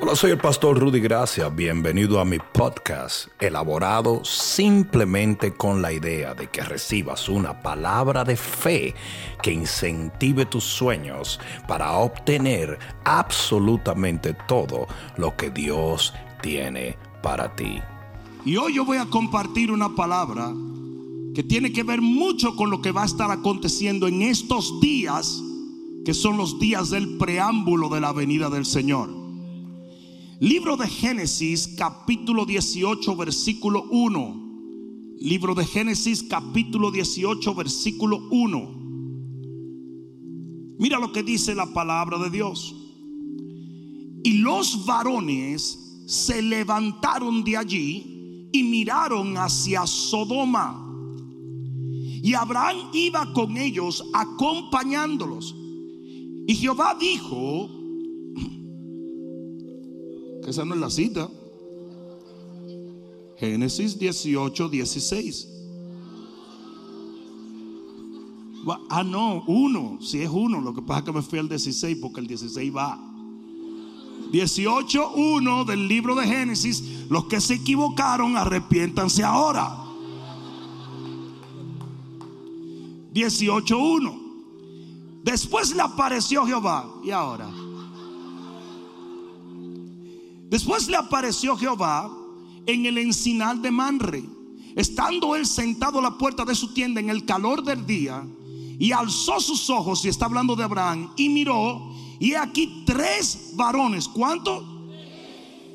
Hola, soy el pastor Rudy Gracia. Bienvenido a mi podcast, elaborado simplemente con la idea de que recibas una palabra de fe que incentive tus sueños para obtener absolutamente todo lo que Dios tiene para ti. Y hoy yo voy a compartir una palabra que tiene que ver mucho con lo que va a estar aconteciendo en estos días, que son los días del preámbulo de la venida del Señor. Libro de Génesis capítulo 18 versículo 1. Libro de Génesis capítulo 18 versículo 1. Mira lo que dice la palabra de Dios. Y los varones se levantaron de allí y miraron hacia Sodoma. Y Abraham iba con ellos acompañándolos. Y Jehová dijo, esa no es la cita. Génesis 18, 16. Ah, no, uno. Si es uno. Lo que pasa es que me fui al 16 porque el 16 va. 18, 1 del libro de Génesis. Los que se equivocaron, arrepiéntanse ahora. 18, 1. Después le apareció Jehová. ¿Y ahora? Después le apareció Jehová en el encinal de Manre, estando él sentado a la puerta de su tienda en el calor del día, y alzó sus ojos, y está hablando de Abraham, y miró, y aquí tres varones, ¿cuánto?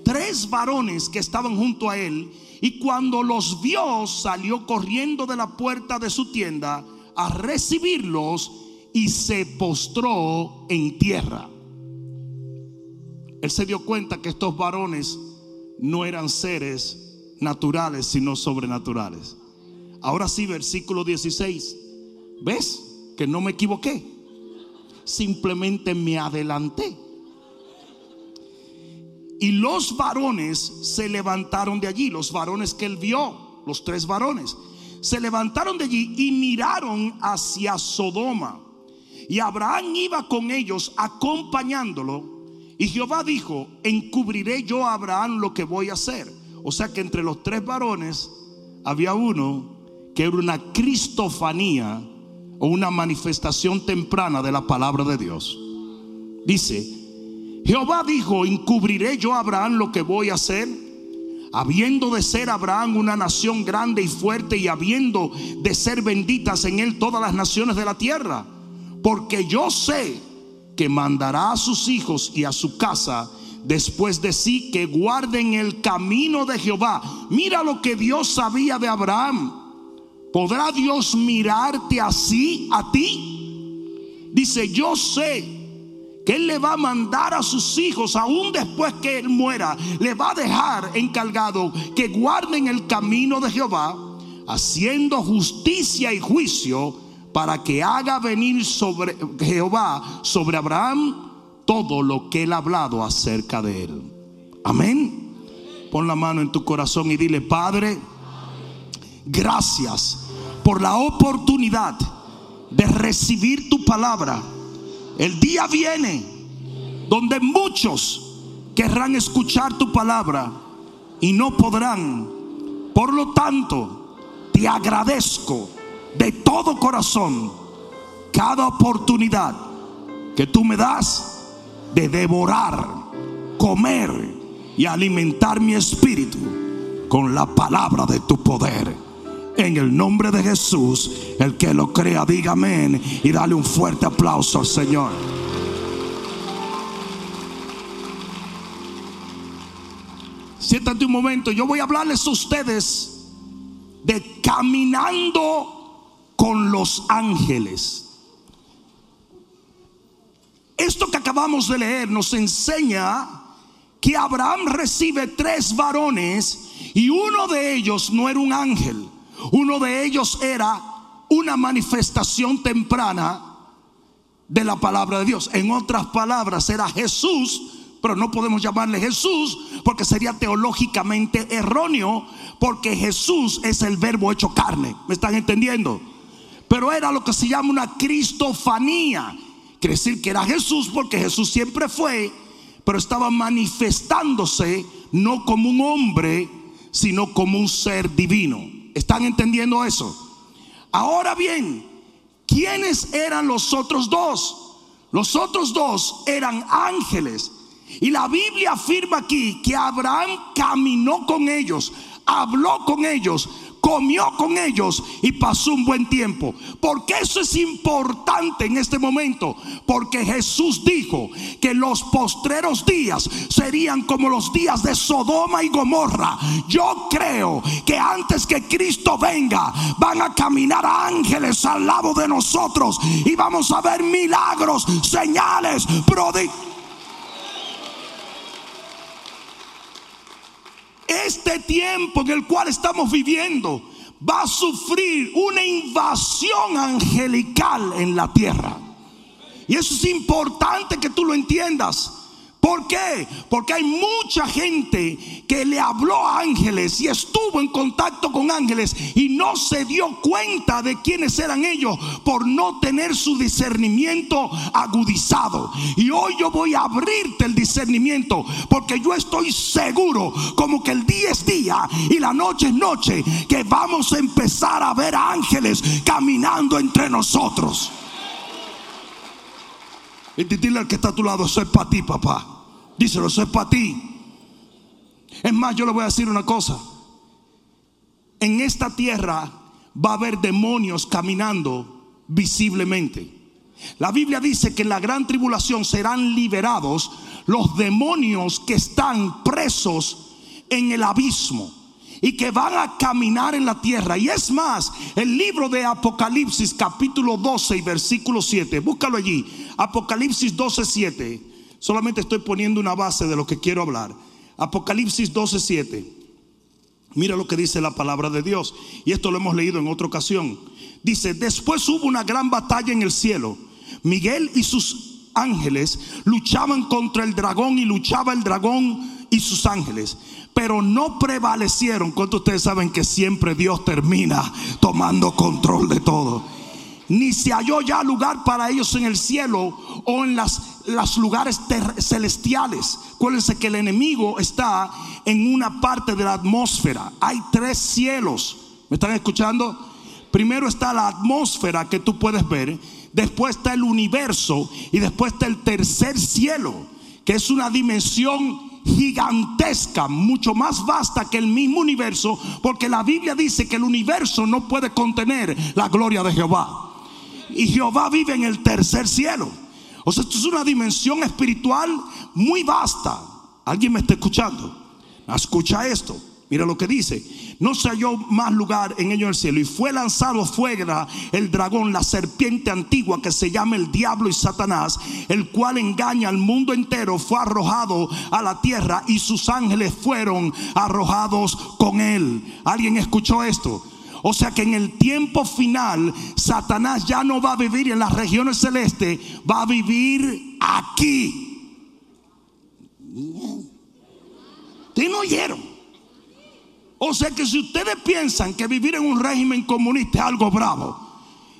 Tres varones que estaban junto a él, y cuando los vio, salió corriendo de la puerta de su tienda a recibirlos y se postró en tierra él se dio cuenta que estos varones no eran seres naturales, sino sobrenaturales. Ahora sí, versículo 16. ¿Ves que no me equivoqué? Simplemente me adelanté. Y los varones se levantaron de allí, los varones que él vio, los tres varones, se levantaron de allí y miraron hacia Sodoma. Y Abraham iba con ellos acompañándolo y Jehová dijo, encubriré yo a Abraham lo que voy a hacer. O sea que entre los tres varones había uno que era una cristofanía o una manifestación temprana de la palabra de Dios. Dice, Jehová dijo, encubriré yo a Abraham lo que voy a hacer. Habiendo de ser Abraham una nación grande y fuerte y habiendo de ser benditas en él todas las naciones de la tierra. Porque yo sé que mandará a sus hijos y a su casa después de sí que guarden el camino de Jehová. Mira lo que Dios sabía de Abraham. ¿Podrá Dios mirarte así a ti? Dice, yo sé que Él le va a mandar a sus hijos, aún después que Él muera, le va a dejar encargado que guarden el camino de Jehová, haciendo justicia y juicio para que haga venir sobre Jehová, sobre Abraham, todo lo que él ha hablado acerca de él. Amén. Pon la mano en tu corazón y dile, Padre, gracias por la oportunidad de recibir tu palabra. El día viene donde muchos querrán escuchar tu palabra y no podrán. Por lo tanto, te agradezco de todo corazón cada oportunidad que tú me das de devorar, comer y alimentar mi espíritu con la palabra de tu poder. En el nombre de Jesús, el que lo crea, diga amén y dale un fuerte aplauso al Señor. Siéntate un momento, yo voy a hablarles a ustedes de caminando con los ángeles. Esto que acabamos de leer nos enseña que Abraham recibe tres varones y uno de ellos no era un ángel, uno de ellos era una manifestación temprana de la palabra de Dios. En otras palabras, era Jesús, pero no podemos llamarle Jesús porque sería teológicamente erróneo, porque Jesús es el verbo hecho carne. ¿Me están entendiendo? Pero era lo que se llama una cristofanía. Quiere decir que era Jesús porque Jesús siempre fue, pero estaba manifestándose no como un hombre, sino como un ser divino. ¿Están entendiendo eso? Ahora bien, ¿quiénes eran los otros dos? Los otros dos eran ángeles. Y la Biblia afirma aquí que Abraham caminó con ellos, habló con ellos, comió con ellos y pasó un buen tiempo. Porque eso es importante en este momento. Porque Jesús dijo que los postreros días serían como los días de Sodoma y Gomorra. Yo creo que antes que Cristo venga van a caminar ángeles al lado de nosotros y vamos a ver milagros, señales, prodigios. Este tiempo en el cual estamos viviendo va a sufrir una invasión angelical en la tierra. Y eso es importante que tú lo entiendas. ¿Por qué? Porque hay mucha gente que le habló a ángeles y estuvo en contacto con ángeles y no se dio cuenta de quiénes eran ellos por no tener su discernimiento agudizado. Y hoy yo voy a abrirte el discernimiento porque yo estoy seguro como que el día es día y la noche es noche que vamos a empezar a ver ángeles caminando entre nosotros. Y dile al que está a tu lado, es para ti, papá. Díselo, eso es para ti. Es más, yo le voy a decir una cosa. En esta tierra va a haber demonios caminando visiblemente. La Biblia dice que en la gran tribulación serán liberados los demonios que están presos en el abismo y que van a caminar en la tierra. Y es más, el libro de Apocalipsis capítulo 12 y versículo 7, búscalo allí, Apocalipsis 12, 7. Solamente estoy poniendo una base de lo que quiero hablar. Apocalipsis 12, 7. Mira lo que dice la palabra de Dios. Y esto lo hemos leído en otra ocasión. Dice, después hubo una gran batalla en el cielo. Miguel y sus ángeles luchaban contra el dragón y luchaba el dragón y sus ángeles pero no prevalecieron. ¿Cuántos ustedes saben que siempre Dios termina tomando control de todo? Ni se halló ya lugar para ellos en el cielo o en las, los lugares celestiales. Acuérdense que el enemigo está en una parte de la atmósfera. Hay tres cielos. ¿Me están escuchando? Primero está la atmósfera que tú puedes ver. Después está el universo. Y después está el tercer cielo, que es una dimensión gigantesca, mucho más vasta que el mismo universo, porque la Biblia dice que el universo no puede contener la gloria de Jehová. Y Jehová vive en el tercer cielo. O sea, esto es una dimensión espiritual muy vasta. ¿Alguien me está escuchando? Escucha esto. Mira lo que dice. No se halló más lugar en ello el cielo. Y fue lanzado fuera el dragón, la serpiente antigua que se llama el diablo y Satanás, el cual engaña al mundo entero. Fue arrojado a la tierra y sus ángeles fueron arrojados con él. ¿Alguien escuchó esto? O sea que en el tiempo final, Satanás ya no va a vivir en las regiones celestes, va a vivir aquí. ¿Ustedes no oyeron? O sea que si ustedes piensan que vivir en un régimen comunista es algo bravo,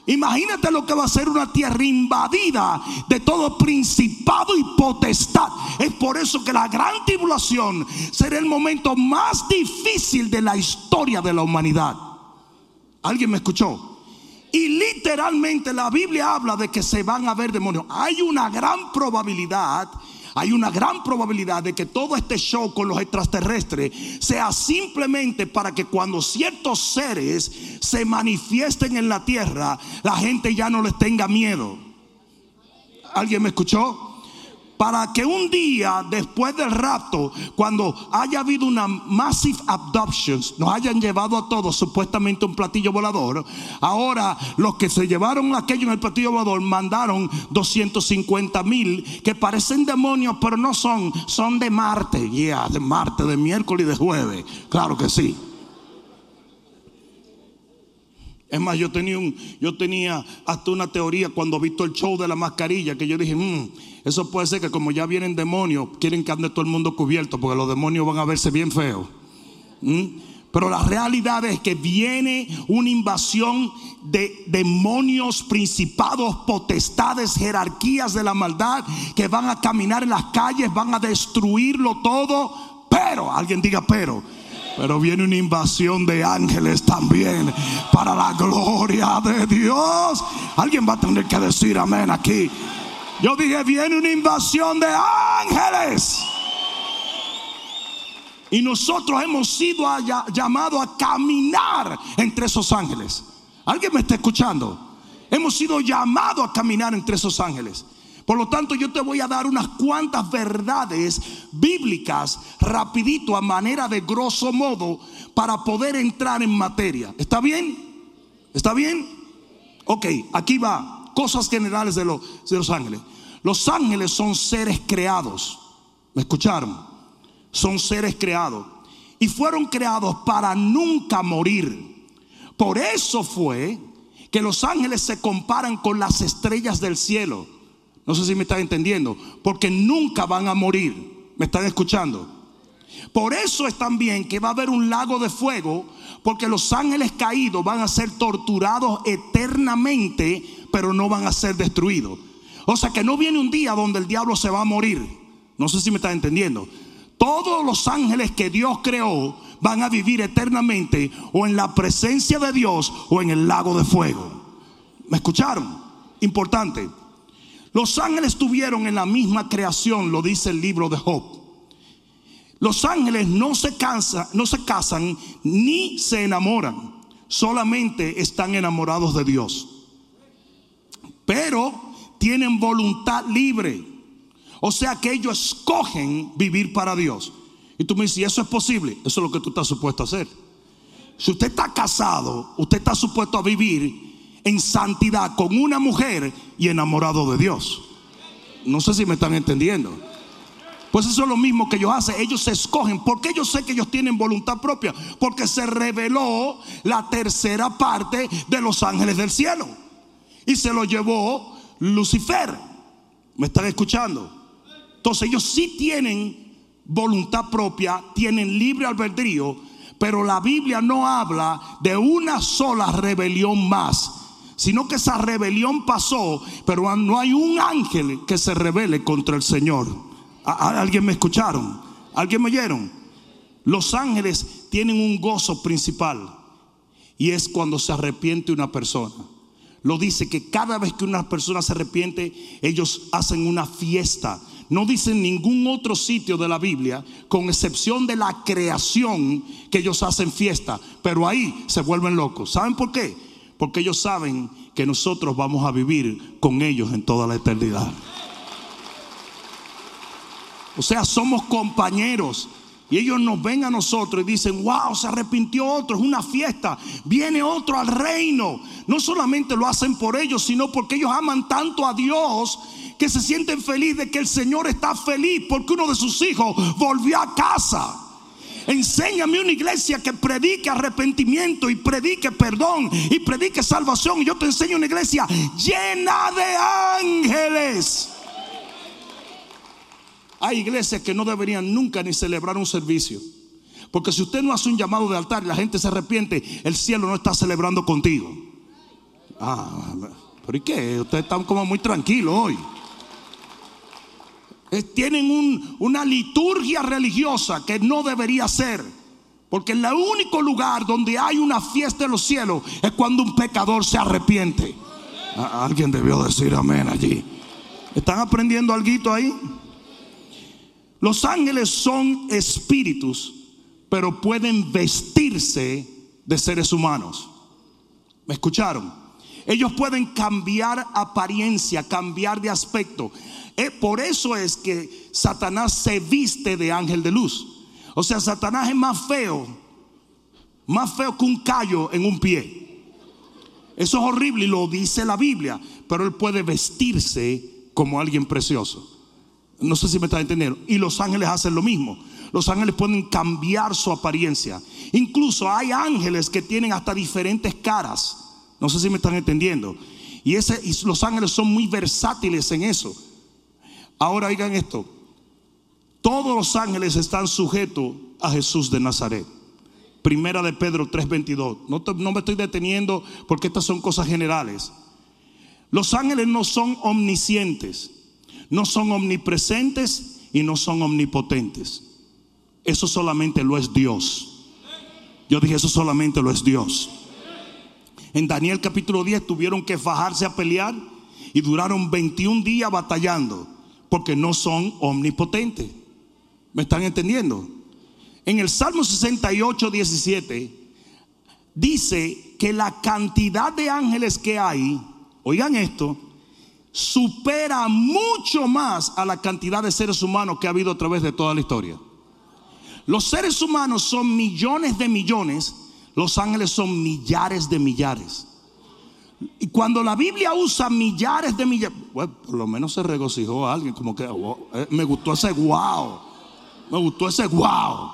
imagínate lo que va a ser una tierra invadida de todo principado y potestad. Es por eso que la gran tribulación será el momento más difícil de la historia de la humanidad. ¿Alguien me escuchó? Y literalmente la Biblia habla de que se van a ver demonios. Hay una gran probabilidad hay una gran probabilidad de que todo este show con los extraterrestres sea simplemente para que cuando ciertos seres se manifiesten en la tierra, la gente ya no les tenga miedo. ¿Alguien me escuchó? Para que un día después del rapto, cuando haya habido una massive abduction, nos hayan llevado a todos supuestamente un platillo volador. Ahora los que se llevaron aquello en el platillo volador mandaron 250 mil que parecen demonios, pero no son, son de Marte, ya, de Marte, de miércoles y de jueves. Claro que sí. Es más, yo tenía, yo tenía hasta una teoría cuando he visto el show de la mascarilla que yo dije, mmm, eso puede ser que como ya vienen demonios, quieren que ande todo el mundo cubierto porque los demonios van a verse bien feos. ¿Mm? Pero la realidad es que viene una invasión de demonios, principados, potestades, jerarquías de la maldad que van a caminar en las calles, van a destruirlo todo. Pero, alguien diga pero. Pero viene una invasión de ángeles también para la gloria de Dios. Alguien va a tener que decir amén aquí. Yo dije, viene una invasión de ángeles. Y nosotros hemos sido llamados a caminar entre esos ángeles. ¿Alguien me está escuchando? Hemos sido llamados a caminar entre esos ángeles. Por lo tanto, yo te voy a dar unas cuantas verdades bíblicas rapidito a manera de grosso modo para poder entrar en materia. ¿Está bien? ¿Está bien? Ok, aquí va. Cosas generales de, los, de los ángeles. Los ángeles son seres creados. ¿Me escucharon? son seres creados y fueron creados para nunca morir. Por eso fue que los ángeles se comparan con las estrellas del cielo. No sé si me están entendiendo, porque nunca van a morir. ¿Me están escuchando? Por eso es también que va a haber un lago de fuego, porque los ángeles caídos van a ser torturados eternamente, pero no van a ser destruidos. O sea que no viene un día donde el diablo se va a morir. No sé si me están entendiendo. Todos los ángeles que Dios creó van a vivir eternamente o en la presencia de Dios o en el lago de fuego. ¿Me escucharon? Importante. Los ángeles tuvieron en la misma creación, lo dice el libro de Job. Los ángeles no se, cansan, no se casan ni se enamoran, solamente están enamorados de Dios. Pero tienen voluntad libre. O sea que ellos escogen vivir para Dios. Y tú me dices, ¿y eso es posible? Eso es lo que tú estás supuesto a hacer. Si usted está casado, usted está supuesto a vivir en santidad con una mujer y enamorado de Dios. No sé si me están entendiendo. Pues eso es lo mismo que ellos hacen. Ellos se escogen. porque yo sé que ellos tienen voluntad propia? Porque se reveló la tercera parte de los ángeles del cielo. Y se lo llevó Lucifer. ¿Me están escuchando? Entonces ellos sí tienen voluntad propia, tienen libre albedrío, pero la Biblia no habla de una sola rebelión más, sino que esa rebelión pasó, pero no hay un ángel que se rebele contra el Señor. ¿Alguien me escucharon? ¿Alguien me oyeron? Los ángeles tienen un gozo principal y es cuando se arrepiente una persona. Lo dice que cada vez que una persona se arrepiente, ellos hacen una fiesta no dice ningún otro sitio de la Biblia, con excepción de la creación que ellos hacen fiesta, pero ahí se vuelven locos. ¿Saben por qué? Porque ellos saben que nosotros vamos a vivir con ellos en toda la eternidad. O sea, somos compañeros. Y ellos nos ven a nosotros y dicen, wow, se arrepintió otro, es una fiesta, viene otro al reino. No solamente lo hacen por ellos, sino porque ellos aman tanto a Dios que se sienten felices de que el Señor está feliz porque uno de sus hijos volvió a casa. Enséñame una iglesia que predique arrepentimiento y predique perdón y predique salvación. Y yo te enseño una iglesia llena de ángeles. Hay iglesias que no deberían nunca ni celebrar un servicio. Porque si usted no hace un llamado de altar y la gente se arrepiente, el cielo no está celebrando contigo. Ah, pero ¿y qué? Ustedes están como muy tranquilos hoy tienen una liturgia religiosa que no debería ser. Porque el único lugar donde hay una fiesta en los cielos es cuando un pecador se arrepiente. Alguien debió decir amén allí. ¿Están aprendiendo algo ahí? Los ángeles son espíritus, pero pueden vestirse de seres humanos. ¿Me escucharon? Ellos pueden cambiar apariencia, cambiar de aspecto. Eh, por eso es que Satanás se viste de ángel de luz. O sea, Satanás es más feo, más feo que un callo en un pie. Eso es horrible y lo dice la Biblia, pero él puede vestirse como alguien precioso. No sé si me está entendiendo. Y los ángeles hacen lo mismo. Los ángeles pueden cambiar su apariencia. Incluso hay ángeles que tienen hasta diferentes caras. No sé si me están entendiendo. Y, y los ángeles son muy versátiles en eso. Ahora oigan esto. Todos los ángeles están sujetos a Jesús de Nazaret. Primera de Pedro 3:22. No, te- no me estoy deteniendo porque estas son cosas generales. Los ángeles no son omniscientes, no son omnipresentes y no son omnipotentes. Eso solamente lo es Dios. Yo dije, eso solamente lo es Dios. En Daniel capítulo 10 tuvieron que fajarse a pelear y duraron 21 días batallando porque no son omnipotentes. ¿Me están entendiendo? En el Salmo 68, 17 dice que la cantidad de ángeles que hay, oigan esto, supera mucho más a la cantidad de seres humanos que ha habido a través de toda la historia. Los seres humanos son millones de millones, los ángeles son millares de millares. Y cuando la Biblia usa millares de millares, por lo menos se regocijó alguien, como que eh, me gustó ese wow, me gustó ese wow.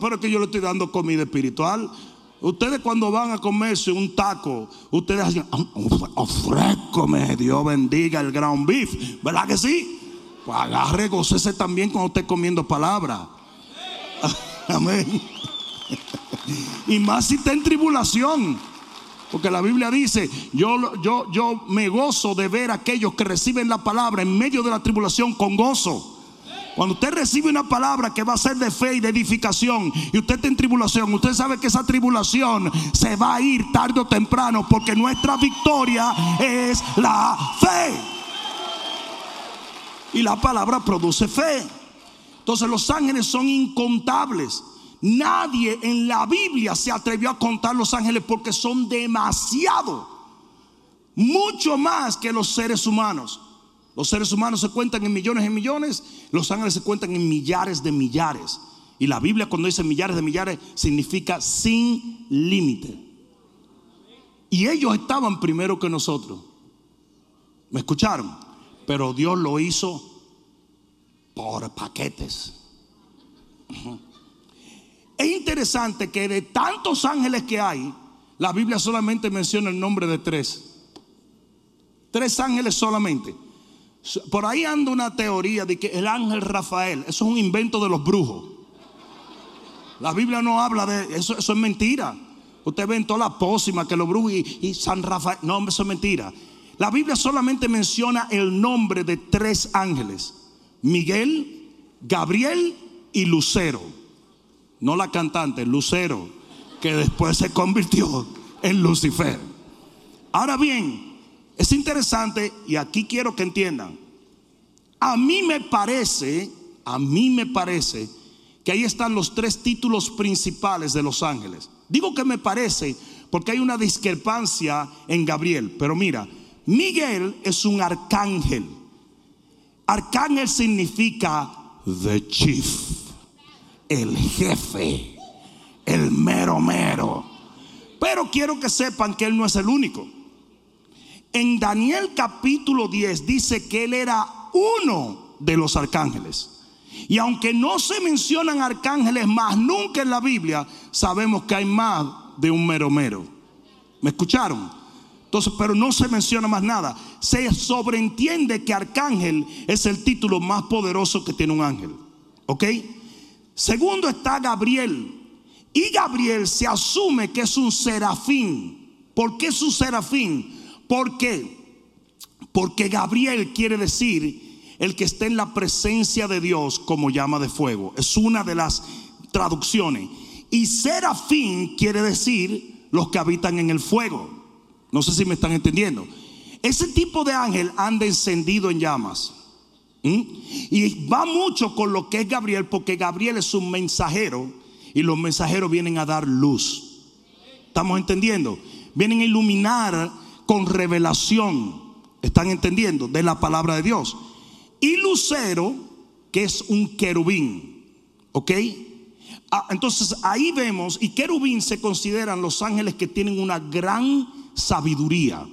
Pero es que yo le estoy dando comida espiritual. Ustedes cuando van a comerse un taco, ustedes hacen, ofrécome, Dios bendiga el ground beef, ¿verdad que sí? Pues agarre, gocese también cuando esté comiendo palabra. Amén. Y más si está en tribulación. Porque la Biblia dice, yo, yo, yo me gozo de ver a aquellos que reciben la palabra en medio de la tribulación con gozo. Cuando usted recibe una palabra que va a ser de fe y de edificación y usted está en tribulación, usted sabe que esa tribulación se va a ir tarde o temprano porque nuestra victoria es la fe. Y la palabra produce fe. Entonces los ángeles son incontables. Nadie en la Biblia se atrevió a contar los ángeles porque son demasiado. Mucho más que los seres humanos. Los seres humanos se cuentan en millones y millones. Los ángeles se cuentan en millares de millares. Y la Biblia cuando dice millares de millares significa sin límite. Y ellos estaban primero que nosotros. ¿Me escucharon? Pero Dios lo hizo por paquetes. Es interesante que de tantos ángeles que hay, la Biblia solamente menciona el nombre de tres. Tres ángeles solamente. Por ahí anda una teoría de que el ángel Rafael, eso es un invento de los brujos. La Biblia no habla de eso, eso es mentira. Usted ve en toda la pócima que los brujos y, y San Rafael, no, eso es mentira. La Biblia solamente menciona el nombre de tres ángeles: Miguel, Gabriel y Lucero. No la cantante, Lucero, que después se convirtió en Lucifer. Ahora bien, es interesante y aquí quiero que entiendan. A mí me parece, a mí me parece que ahí están los tres títulos principales de los ángeles. Digo que me parece porque hay una discrepancia en Gabriel, pero mira, Miguel es un arcángel. Arcángel significa the chief, el jefe, el mero mero. Pero quiero que sepan que él no es el único. En Daniel capítulo 10 dice que él era uno de los arcángeles. Y aunque no se mencionan arcángeles más nunca en la Biblia, sabemos que hay más de un mero mero. ¿Me escucharon? Entonces, pero no se menciona más nada. Se sobreentiende que arcángel es el título más poderoso que tiene un ángel. ¿Ok? Segundo está Gabriel. Y Gabriel se asume que es un serafín. ¿Por qué es un serafín? ¿Por qué? Porque Gabriel quiere decir el que está en la presencia de Dios como llama de fuego. Es una de las traducciones. Y serafín quiere decir los que habitan en el fuego. No sé si me están entendiendo. Ese tipo de ángel anda encendido en llamas. ¿Mm? Y va mucho con lo que es Gabriel, porque Gabriel es un mensajero y los mensajeros vienen a dar luz. ¿Estamos entendiendo? Vienen a iluminar con revelación. ¿Están entendiendo? De la palabra de Dios. Y Lucero, que es un querubín. ¿Ok? Ah, entonces ahí vemos, y querubín se consideran los ángeles que tienen una gran sabiduría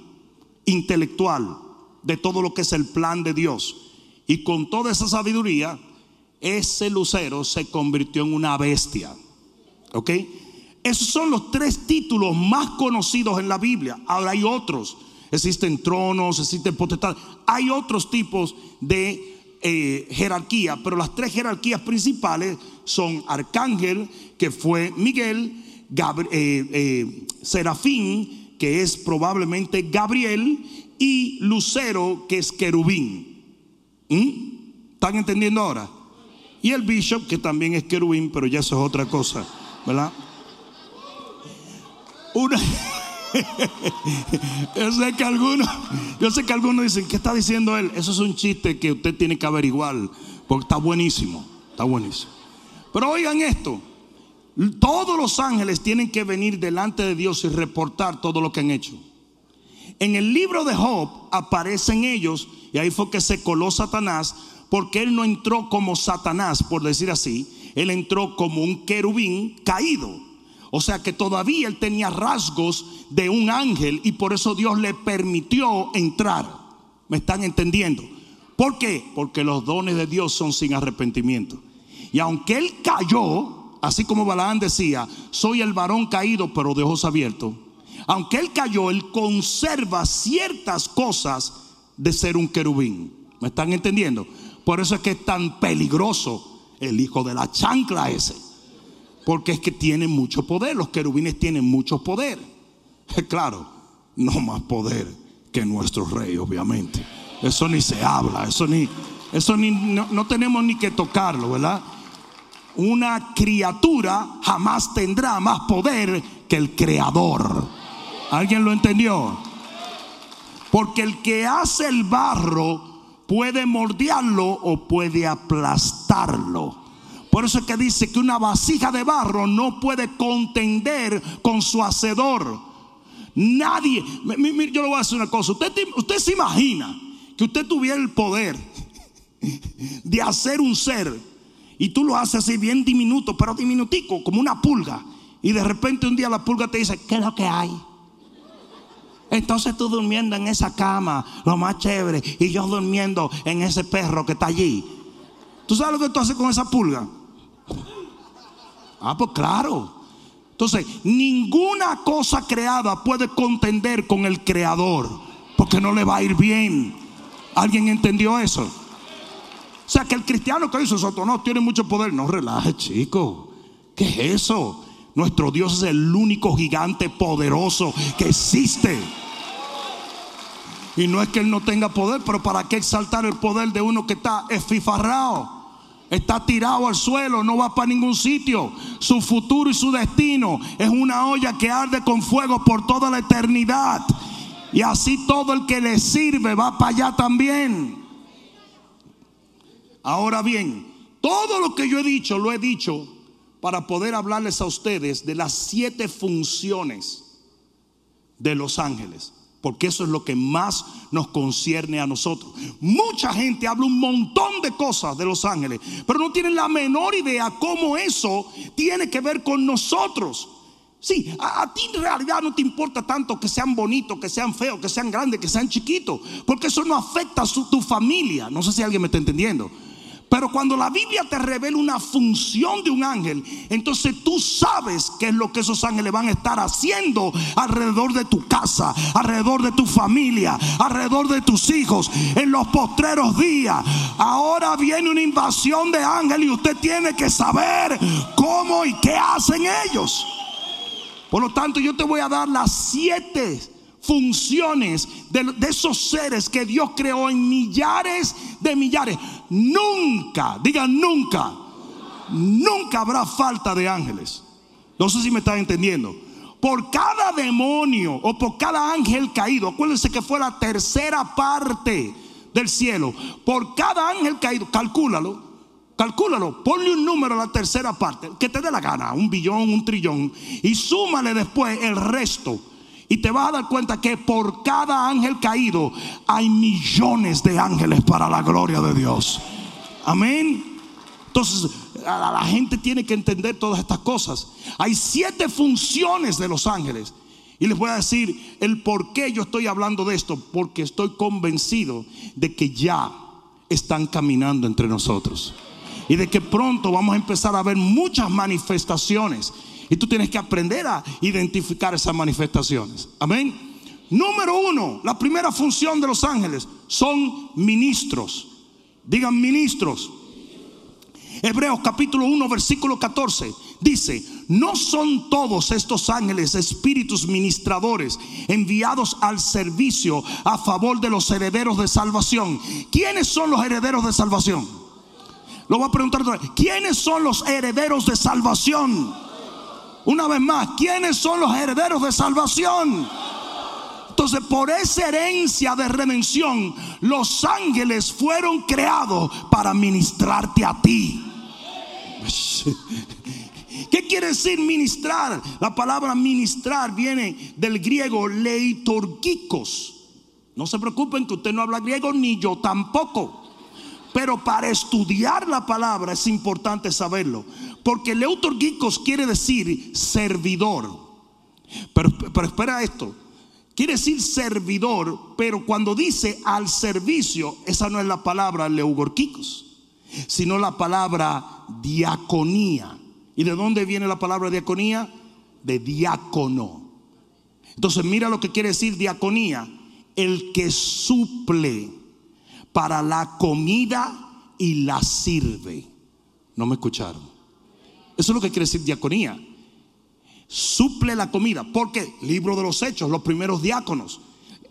intelectual de todo lo que es el plan de Dios. Y con toda esa sabiduría, ese lucero se convirtió en una bestia. ¿Ok? Esos son los tres títulos más conocidos en la Biblia. Ahora hay otros. Existen tronos, existen potestades. Hay otros tipos de eh, jerarquía, pero las tres jerarquías principales son Arcángel, que fue Miguel, eh, eh, Serafín, que es probablemente Gabriel, y Lucero, que es querubín. ¿Mm? ¿Están entendiendo ahora? Y el bishop, que también es querubín, pero ya eso es otra cosa, ¿verdad? Una. yo sé que algunos, yo sé que algunos dicen, ¿qué está diciendo él? Eso es un chiste que usted tiene que averiguar, porque está buenísimo, está buenísimo. Pero oigan esto, todos los ángeles tienen que venir delante de Dios y reportar todo lo que han hecho. En el libro de Job aparecen ellos, y ahí fue que se coló Satanás, porque él no entró como Satanás, por decir así, él entró como un querubín caído. O sea que todavía él tenía rasgos de un ángel y por eso Dios le permitió entrar. ¿Me están entendiendo? ¿Por qué? Porque los dones de Dios son sin arrepentimiento. Y aunque él cayó, así como Balaán decía, soy el varón caído pero de ojos abiertos. Aunque él cayó, él conserva ciertas cosas de ser un querubín. ¿Me están entendiendo? Por eso es que es tan peligroso el hijo de la chancla ese. Porque es que tiene mucho poder. Los querubines tienen mucho poder. Claro, no más poder que nuestro rey, obviamente. Eso ni se habla, eso ni, eso ni, no, tenemos ni que tocarlo, ¿verdad? Una criatura jamás tendrá más poder que el creador. ¿Alguien lo entendió? Porque el que hace el barro puede moldearlo o puede aplastarlo. Por eso es que dice que una vasija de barro no puede contender con su hacedor. Nadie, yo le voy a decir una cosa, usted, usted se imagina que usted tuviera el poder de hacer un ser y tú lo haces así bien diminuto, pero diminutico, como una pulga. Y de repente un día la pulga te dice, ¿qué es lo que hay? Entonces tú durmiendo en esa cama, lo más chévere, y yo durmiendo en ese perro que está allí. ¿Tú sabes lo que tú haces con esa pulga? Ah, pues claro. Entonces, ninguna cosa creada puede contender con el creador, porque no le va a ir bien. ¿Alguien entendió eso? O sea, que el cristiano que dice eso no tiene mucho poder. No relaje, chico. ¿Qué es eso? Nuestro Dios es el único gigante poderoso que existe. Y no es que Él no tenga poder, pero ¿para qué exaltar el poder de uno que está esfifarrado? Está tirado al suelo, no va para ningún sitio. Su futuro y su destino es una olla que arde con fuego por toda la eternidad. Y así todo el que le sirve va para allá también. Ahora bien, todo lo que yo he dicho, lo he dicho para poder hablarles a ustedes de las siete funciones de los ángeles porque eso es lo que más nos concierne a nosotros. Mucha gente habla un montón de cosas de los ángeles, pero no tienen la menor idea cómo eso tiene que ver con nosotros. Sí, a, ti en realidad no te importa tanto que sean bonitos, que sean feos, que sean grandes, que sean chiquitos, porque eso no afecta a tu familia. No sé si alguien me está entendiendo. Pero cuando la Biblia te revela una función de un ángel, entonces tú sabes qué es lo que esos ángeles van a estar haciendo alrededor de tu casa, alrededor de tu familia, alrededor de tus hijos, en los postreros días. Ahora viene una invasión de ángeles y usted tiene que saber cómo y qué hacen ellos. Por lo tanto, yo te voy a dar las siete funciones de, esos seres que Dios creó en millares de millares. Nunca, digan nunca, nunca habrá falta de ángeles. No sé si me están entendiendo. Por cada demonio o por cada ángel caído, acuérdense que fue la tercera parte del cielo. Por cada ángel caído, calcúlalo, calcúlalo, ponle un número a la tercera parte, que te dé la gana, un billón, un trillón, y súmale después el resto y te vas a dar cuenta que por cada ángel caído hay millones de ángeles para la gloria de Dios. Amén. Entonces, la gente tiene que entender todas estas cosas. Hay siete funciones de los ángeles. Y les voy a decir el por qué yo estoy hablando de esto. Porque estoy convencido de que ya están caminando entre nosotros. Y de que pronto vamos a empezar a ver muchas manifestaciones y tú tienes que aprender a identificar esas manifestaciones. Amén. Número uno, la primera función de los ángeles son ministros. Digan ministros. Hebreos capítulo 1, versículo 14. Dice, no son todos estos ángeles espíritus ministradores enviados al servicio a favor de los herederos de salvación. ¿Quiénes son los herederos de salvación? Lo voy a preguntar otra. ¿Quiénes son los herederos de salvación? Una vez más, ¿quiénes son los herederos de salvación? Entonces, por esa herencia de redención, los ángeles fueron creados para ministrarte a ti. ¿Qué quiere decir ministrar? La palabra ministrar viene del griego leitorgikos. No se preocupen que usted no habla griego ni yo tampoco. Pero para estudiar la palabra es importante saberlo. Porque leitorgikos quiere decir servidor. Pero espera esto. Quiere decir servidor, pero cuando dice al servicio, esa no es la palabra leugorquicos, sino la palabra diaconía. ¿Y de dónde viene la palabra diaconía? De diácono. Entonces mira lo que quiere decir diaconía. El que suple para la comida y la sirve. ¿No me escucharon? Eso es lo que quiere decir diaconía. Suple la comida. Porque libro de los hechos, los primeros diáconos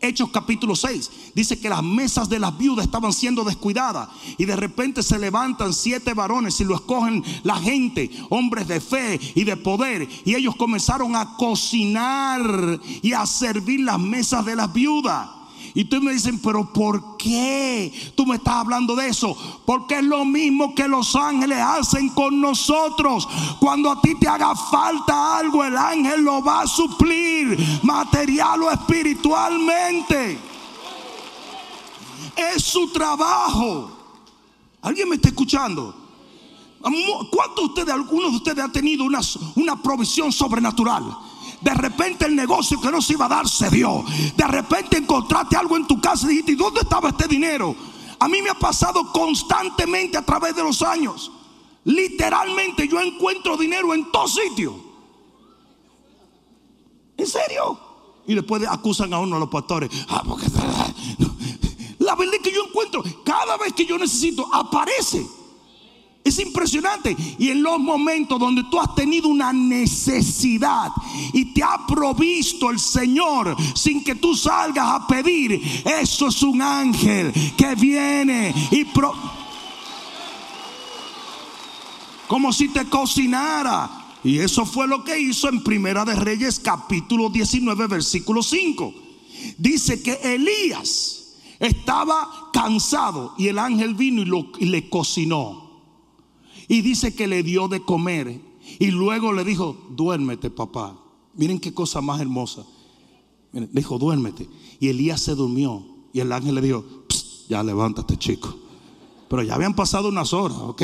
Hechos capítulo 6 dice que las mesas de las viudas estaban siendo descuidadas y de repente se levantan siete varones y lo escogen la gente, hombres de fe y de poder y ellos comenzaron a cocinar y a servir las mesas de las viudas. Y ustedes me dicen, pero ¿por qué tú me estás hablando de eso? Porque es lo mismo que los ángeles hacen con nosotros. Cuando a ti te haga falta algo, el ángel lo va a suplir, material o espiritualmente. Es su trabajo. ¿Alguien me está escuchando? ¿Cuántos de ustedes, algunos de ustedes han tenido una, una provisión sobrenatural? De repente el negocio que no se iba a dar se dio. De repente encontraste algo en tu casa y dijiste, ¿y dónde estaba este dinero? A mí me ha pasado constantemente a través de los años. Literalmente yo encuentro dinero en todo sitio. ¿En serio? Y después acusan a uno a los pastores. Ah, porque, la verdad es que yo encuentro, cada vez que yo necesito, aparece. Es impresionante. Y en los momentos donde tú has tenido una necesidad y te ha provisto el Señor sin que tú salgas a pedir, eso es un ángel que viene y como si te cocinara. Y eso fue lo que hizo en Primera de Reyes capítulo 19 versículo 5. Dice que Elías estaba cansado y el ángel vino y, y le cocinó. Y dice que le dio de comer. Y luego le dijo, duérmete papá. Miren qué cosa más hermosa. le dijo, duérmete. Y Elías se durmió. Y el ángel le dijo, ya levántate chico. Pero ya habían pasado unas horas, ¿ok?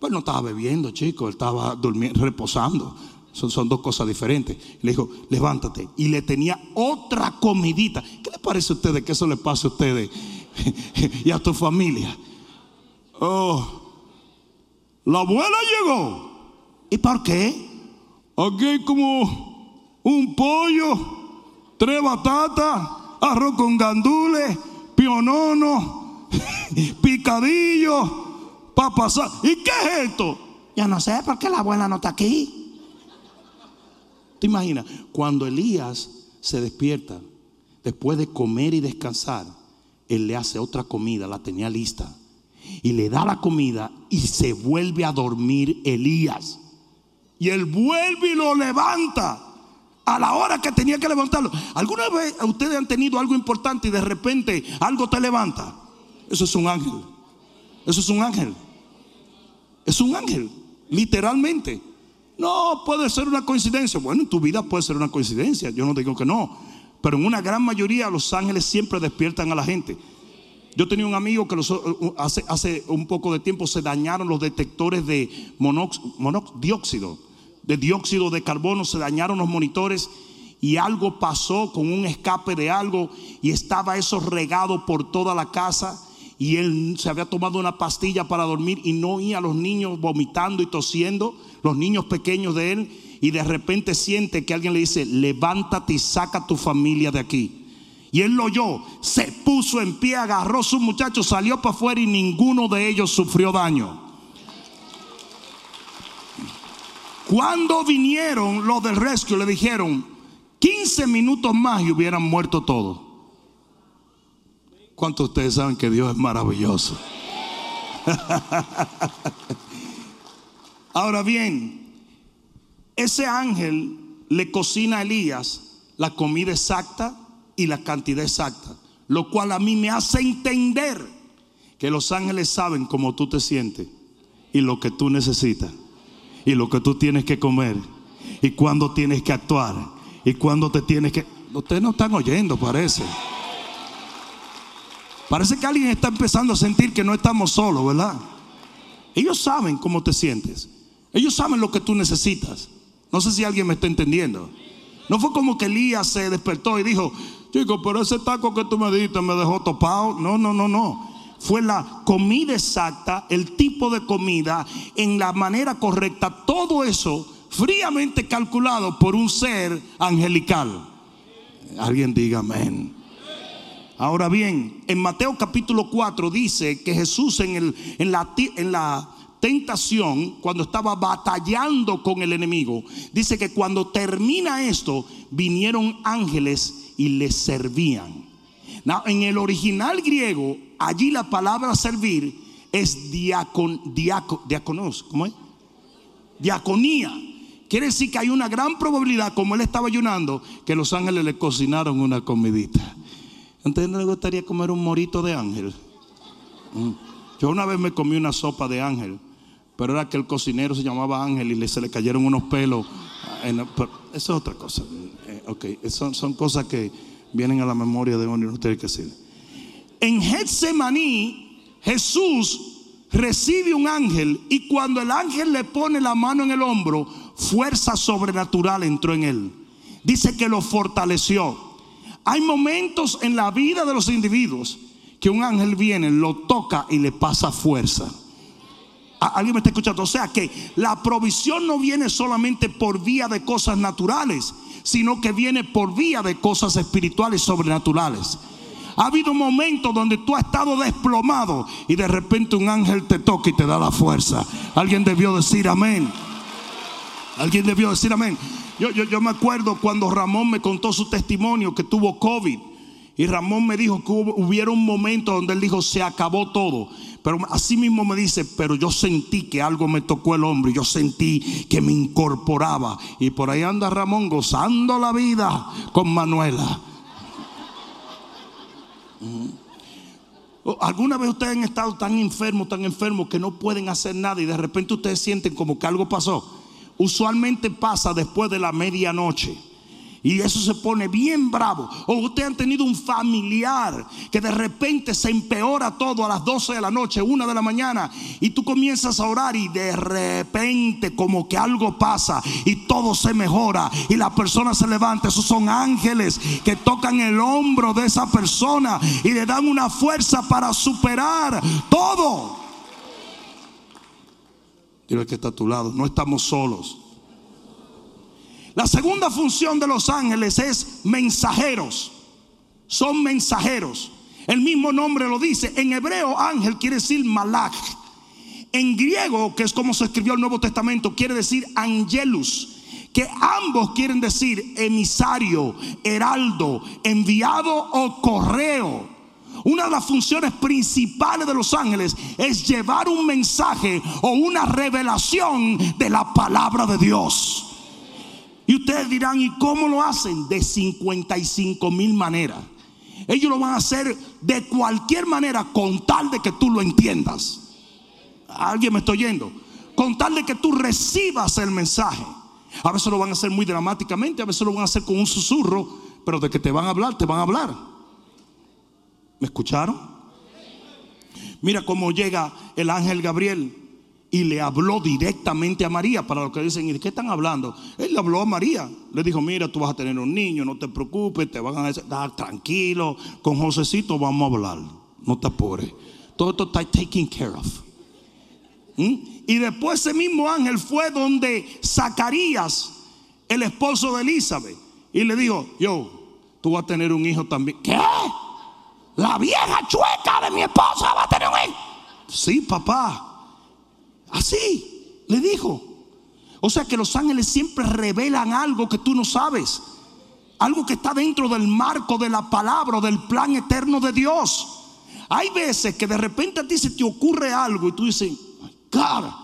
Pues no estaba bebiendo, chico. Él estaba durmiendo, reposando. Son, son, dos cosas diferentes. Le dijo, levántate. Y le tenía otra comidita. ¿Qué le parece a ustedes que eso le pase a ustedes y a tu familia? Oh, la abuela llegó. ¿Y por qué? Aquí hay como un pollo, tres batatas, arroz con gandules, pionono, picadillo, papas. ¿Y qué es esto? Yo no sé por qué la abuela no está aquí. ¿Te imaginas? Cuando Elías se despierta, después de comer y descansar, él le hace otra comida, la tenía lista y le da la comida y se vuelve a dormir Elías. Y él vuelve y lo levanta a la hora que tenía que levantarlo. ¿Alguna vez ustedes han tenido algo importante y de repente algo te levanta? Eso es un ángel. Eso es un ángel. Es un ángel, literalmente. No puede ser una coincidencia. Bueno, en tu vida puede ser una coincidencia. Yo no digo que no. Pero en una gran mayoría los ángeles siempre despiertan a la gente. Yo tenía un amigo que hace, hace, un poco de tiempo se dañaron los detectores de dióxido, de dióxido de carbono, se dañaron los monitores y algo pasó con un escape de algo y estaba eso regado por toda la casa y él se había tomado una pastilla para dormir y no oía a los niños vomitando y tosiendo, los niños pequeños de él y de repente siente que alguien le dice, levántate y saca a tu familia de aquí. Y él lo oyó, se puso en pie, agarró a sus muchachos, salió para afuera y ninguno de ellos sufrió daño. Cuando vinieron los del rescue, le dijeron 15 minutos más y hubieran muerto todos. ¿Cuántos de ustedes saben que Dios es maravilloso? Ahora bien, ese ángel le cocina a Elías la comida exacta y la cantidad exacta, lo cual a mí me hace entender que los ángeles saben cómo tú te sientes y lo que tú necesitas y lo que tú tienes que comer y cuándo tienes que actuar y cuándo te tienes que... Ustedes no están oyendo, parece. Parece que alguien está empezando a sentir que no estamos solos, ¿verdad? Ellos saben cómo te sientes. Ellos saben lo que tú necesitas. No sé si alguien me está entendiendo. No fue como que Elías se despertó y dijo, chico, pero ese taco que tú me diste me dejó topado. No, no, no, no. Fue la comida exacta, el tipo de comida, en la manera correcta. Todo eso fríamente calculado por un ser angelical. Alguien diga amén. Ahora bien, en Mateo capítulo 4 dice que Jesús en, el, en, la, en la tentación, cuando estaba batallando con el enemigo, dice que cuando termina esto, vinieron ángeles y le servían. en el original griego, allí la palabra servir es diacon, ¿cómo es? Diaconía. Quiere decir que hay una gran probabilidad, como él estaba ayunando, que los ángeles le cocinaron una comidita. ¿A no le gustaría comer un morito de ángel? Mm. Yo una vez me comí una sopa de ángel, pero era que el cocinero se llamaba Ángel y se le cayeron unos pelos. eso es otra cosa. Ok, son, son, cosas que vienen a la memoria de uno y tiene que decir. En Getsemaní, Jesús recibe un ángel y cuando el ángel le pone la mano en el hombro, fuerza sobrenatural entró en él. Dice que lo fortaleció. Hay momentos en la vida de los individuos que un ángel viene, lo toca y le pasa fuerza. ¿Alguien me está escuchando? O sea que la provisión no viene solamente por vía de cosas naturales, sino que viene por vía de cosas espirituales sobrenaturales. Ha habido momentos donde tú has estado desplomado y de repente un ángel te toca y te da la fuerza. Alguien debió decir amén. Alguien debió decir amén. Yo, yo, me acuerdo cuando Ramón me contó su testimonio que tuvo COVID. Y Ramón me dijo que hubiera un momento donde él dijo, se acabó todo. Pero así mismo me dice, pero yo sentí que algo me tocó el hombro. Yo sentí que me incorporaba. Y por ahí anda Ramón gozando la vida con Manuela. ¿Alguna vez ustedes han estado tan enfermos, tan enfermos que no pueden hacer nada y de repente ustedes sienten como que algo pasó? usualmente pasa después de la medianoche. Y eso se pone bien bravo. O usted han tenido un familiar que de repente se empeora todo a las 12 de la noche, una de la mañana, y tú comienzas a orar y de repente como que algo pasa y todo se mejora y la persona se levanta. Esos son ángeles que tocan el hombro de esa persona y le dan una fuerza para superar todo. Dile que está a tu lado. No estamos solos. La segunda función de los ángeles es mensajeros. Son mensajeros. El mismo nombre lo dice. En hebreo ángel quiere decir malach. En griego, que es como se escribió el Nuevo Testamento, quiere decir angelus. Que ambos quieren decir emisario, heraldo, enviado o correo. Una de las funciones principales de los ángeles es llevar un mensaje o una revelación de la palabra de Dios. Y ustedes dirán, ¿y cómo lo hacen? De 55 mil maneras. Ellos lo van a hacer de cualquier manera con tal de que tú lo entiendas. ¿Alguien me está oyendo? Con tal de que tú recibas el mensaje. A veces lo van a hacer muy dramáticamente, a veces lo van a hacer con un susurro, pero de que te van a hablar, te van a hablar. ¿Me escucharon? Mira cómo llega el ángel Gabriel y le habló directamente a María. Para los que dicen, ¿y de qué están hablando? Él le habló a María. Le dijo, mira, tú vas a tener un niño, no te preocupes, te van a decir, tranquilo, con Josecito vamos a hablar. No te apures. Todo esto está taken care of. ¿Mm? Y después ese mismo ángel fue donde Zacarías, el esposo de Elizabeth, y le dijo, yo, tú vas a tener un hijo también. ¿Qué? La vieja chueca de mi esposa va a tener un hijo. Sí, papá. Así le dijo. O sea que los ángeles siempre revelan algo que tú no sabes. Algo que está dentro del marco de la palabra, o del plan eterno de Dios. Hay veces que de repente a ti se te ocurre algo y tú dices, cara,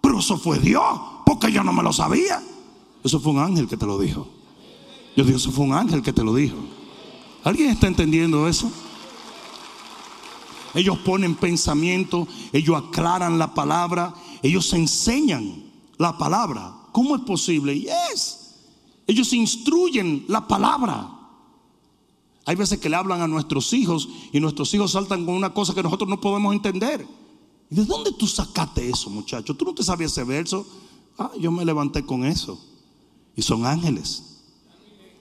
pero eso fue Dios, porque yo no me lo sabía. Eso fue un ángel que te lo dijo. Yo digo, eso fue un ángel que te lo dijo. ¿Alguien está entendiendo eso? Ellos ponen pensamiento, ellos aclaran la palabra, ellos enseñan la palabra. ¿Cómo es posible? Yes. Ellos instruyen la palabra. Hay veces que le hablan a nuestros hijos y nuestros hijos saltan con una cosa que nosotros no podemos entender. ¿Y de dónde tú sacaste eso, muchacho? ¿Tú no te sabías ese verso? Ah, yo me levanté con eso. Y son ángeles.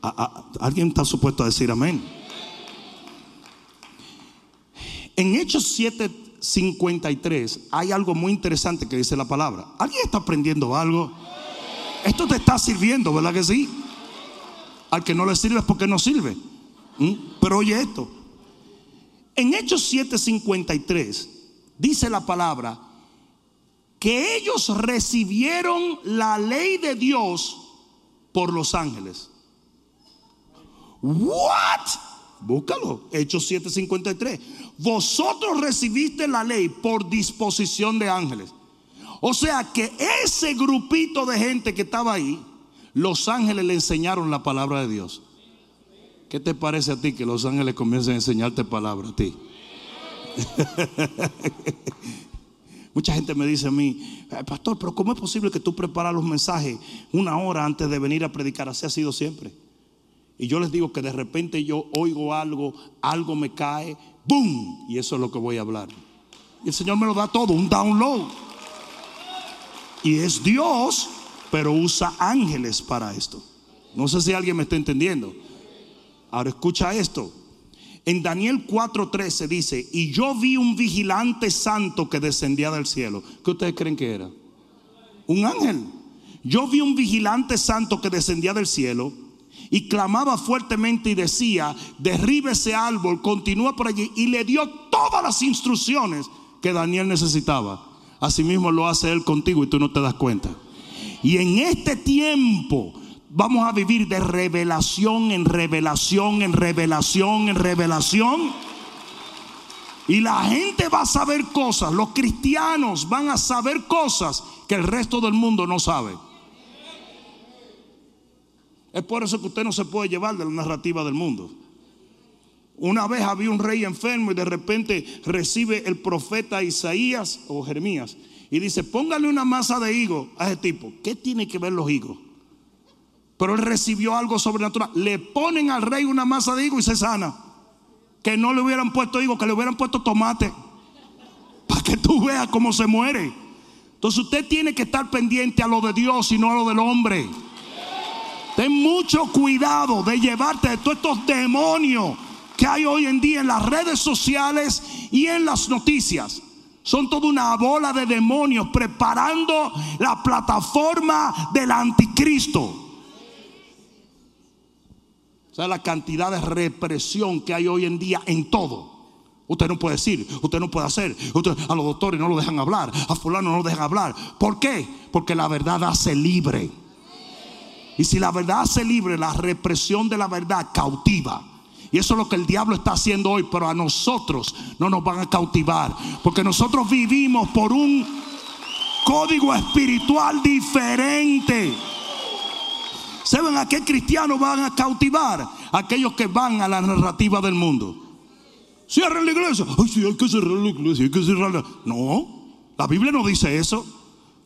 Ah, ah, ¿Alguien está supuesto a decir amén? En Hechos 7:53 hay algo muy interesante que dice la palabra. ¿Alguien está aprendiendo algo? Esto te está sirviendo, ¿verdad que sí? Al que no le sirve es porque no sirve. Pero oye esto. En Hechos 7:53 dice la palabra que ellos recibieron la ley de Dios por los ángeles. What? Búscalo, Hechos 7:53. Vosotros recibiste la ley por disposición de ángeles. O sea que ese grupito de gente que estaba ahí, los ángeles le enseñaron la palabra de Dios. ¿Qué te parece a ti que los ángeles comiencen a enseñarte palabra a ti? Mucha gente me dice a mí, eh, pastor, pero ¿cómo es posible que tú preparas los mensajes una hora antes de venir a predicar? Así ha sido siempre. Y yo les digo que de repente yo oigo algo, algo me cae, ¡boom! Y eso es lo que voy a hablar. Y el Señor me lo da todo, un download. Y es Dios, pero usa ángeles para esto. No sé si alguien me está entendiendo. Ahora escucha esto. En Daniel 4:13 dice, y yo vi un vigilante santo que descendía del cielo. ¿Qué ustedes creen que era? Un ángel. Yo vi un vigilante santo que descendía del cielo y clamaba fuertemente y decía, derribe ese árbol, continúa por allí. Y le dio todas las instrucciones que Daniel necesitaba. Asimismo lo hace él contigo y tú no te das cuenta. Y en este tiempo vamos a vivir de revelación en revelación, en revelación, en revelación. Y la gente va a saber cosas, los cristianos van a saber cosas que el resto del mundo no sabe. Es por eso que usted no se puede llevar de la narrativa del mundo. Una vez había un rey enfermo y de repente recibe el profeta Isaías o Jeremías y dice, póngale una masa de higo a ese tipo. ¿Qué tiene que ver los higos? Pero él recibió algo sobrenatural. Le ponen al rey una masa de higo y se sana. Que no le hubieran puesto higo, que le hubieran puesto tomate. Para que tú veas cómo se muere. Entonces usted tiene que estar pendiente a lo de Dios y no a lo del hombre. Ten mucho cuidado de llevarte de todos estos demonios que hay hoy en día en las redes sociales y en las noticias. Son toda una bola de demonios preparando la plataforma del anticristo. O sea, la cantidad de represión que hay hoy en día en todo. Usted no puede decir, usted no puede hacer. a los doctores no lo dejan hablar, a fulano no lo dejan hablar. ¿Por qué? Porque la verdad hace libre. Y si la verdad hace libre, la represión de la verdad cautiva. Y eso es lo que el diablo está haciendo hoy, pero a nosotros no nos van a cautivar. Porque nosotros vivimos por un código espiritual diferente. ¿Saben a qué cristianos van a cautivar? Aquellos que van a la narrativa del mundo. Cierren la iglesia. Ay, sí, hay que cerrar la iglesia, hay que cerrarla. No, la Biblia no dice eso.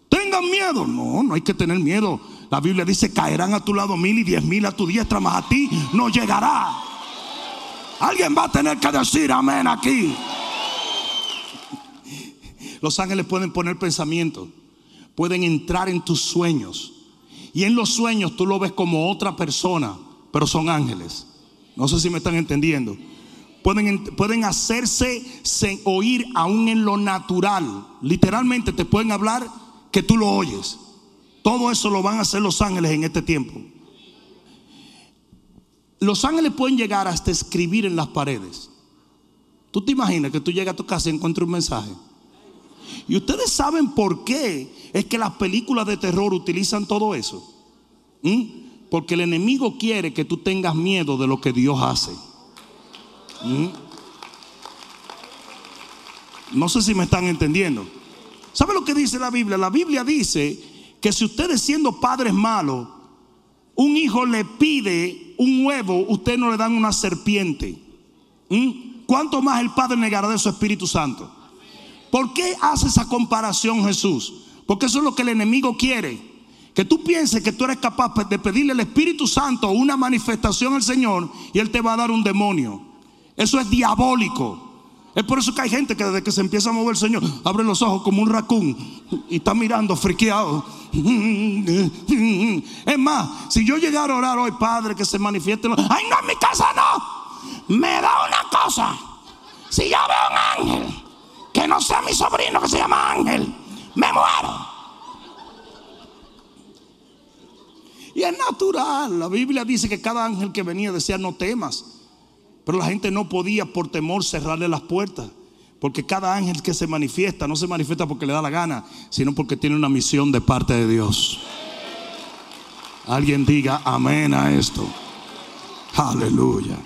Tengan miedo. No, no hay que tener miedo. La Biblia dice, caerán a tu lado mil y diez mil a tu diestra, más a ti no llegará. Alguien va a tener que decir amén aquí. Los ángeles pueden poner pensamientos, pueden entrar en tus sueños y en los sueños tú lo ves como otra persona, pero son ángeles. No sé si me están entendiendo. Pueden, pueden hacerse oír aún en lo natural. Literalmente te pueden hablar que tú lo oyes. Todo eso lo van a hacer los ángeles en este tiempo. los ángeles pueden llegar hasta escribir en las paredes. ¿Tú te imaginas que tú llegas a tu casa y encuentras un mensaje? Y ustedes saben por qué es que las películas de terror utilizan todo eso. ¿Mm? Porque el enemigo quiere que tú tengas miedo de lo que Dios hace. ¿Mm? No sé si me están entendiendo. ¿Sabe lo que dice la Biblia? La Biblia dice que si ustedes siendo padres malos, un hijo le pide un huevo, usted no le dan una serpiente. ¿Mm? ¿Cuánto más el Padre negará de su Espíritu Santo? ¿Por qué hace esa comparación Jesús? Porque eso es lo que el enemigo quiere. Que tú pienses que tú eres capaz de pedirle al Espíritu Santo una manifestación al Señor y Él te va a dar un demonio. Eso es diabólico. Es por eso que hay gente que desde que se empieza a mover el Señor abre los ojos como un racún y está mirando friqueado. Es más, si yo llegara a orar hoy, Padre, que se manifieste. Ay, no, en mi casa no. Me da una cosa. Si yo veo un ángel, que no sea mi sobrino que se llama Ángel, me muero. Y es natural. La Biblia dice que cada ángel que venía decía no temas. Pero la gente no podía por temor cerrarle las puertas. Porque cada ángel que se manifiesta no se manifiesta porque le da la gana, sino porque tiene una misión de parte de Dios. Alguien diga amén a esto. Aleluya.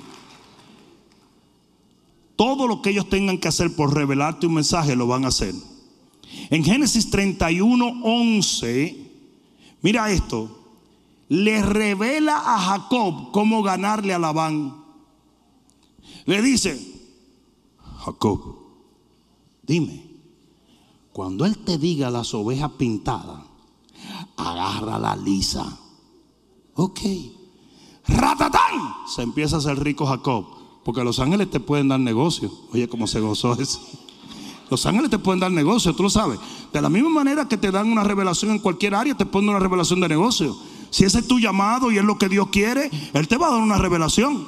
Todo lo que ellos tengan que hacer por revelarte un mensaje lo van a hacer. En Génesis 31, 11, mira esto. Le revela a Jacob cómo ganarle a Labán. Le dice, Jacob, dime, cuando él te diga las ovejas pintadas, agarra la lisa. Ok. Ratatán. Se empieza a hacer rico Jacob. Porque los ángeles te pueden dar negocio. Oye, cómo se gozó eso. Los ángeles te pueden dar negocio, tú lo sabes. De la misma manera que te dan una revelación en cualquier área, te ponen una revelación de negocio. Si ese es tu llamado y es lo que Dios quiere, Él te va a dar una revelación.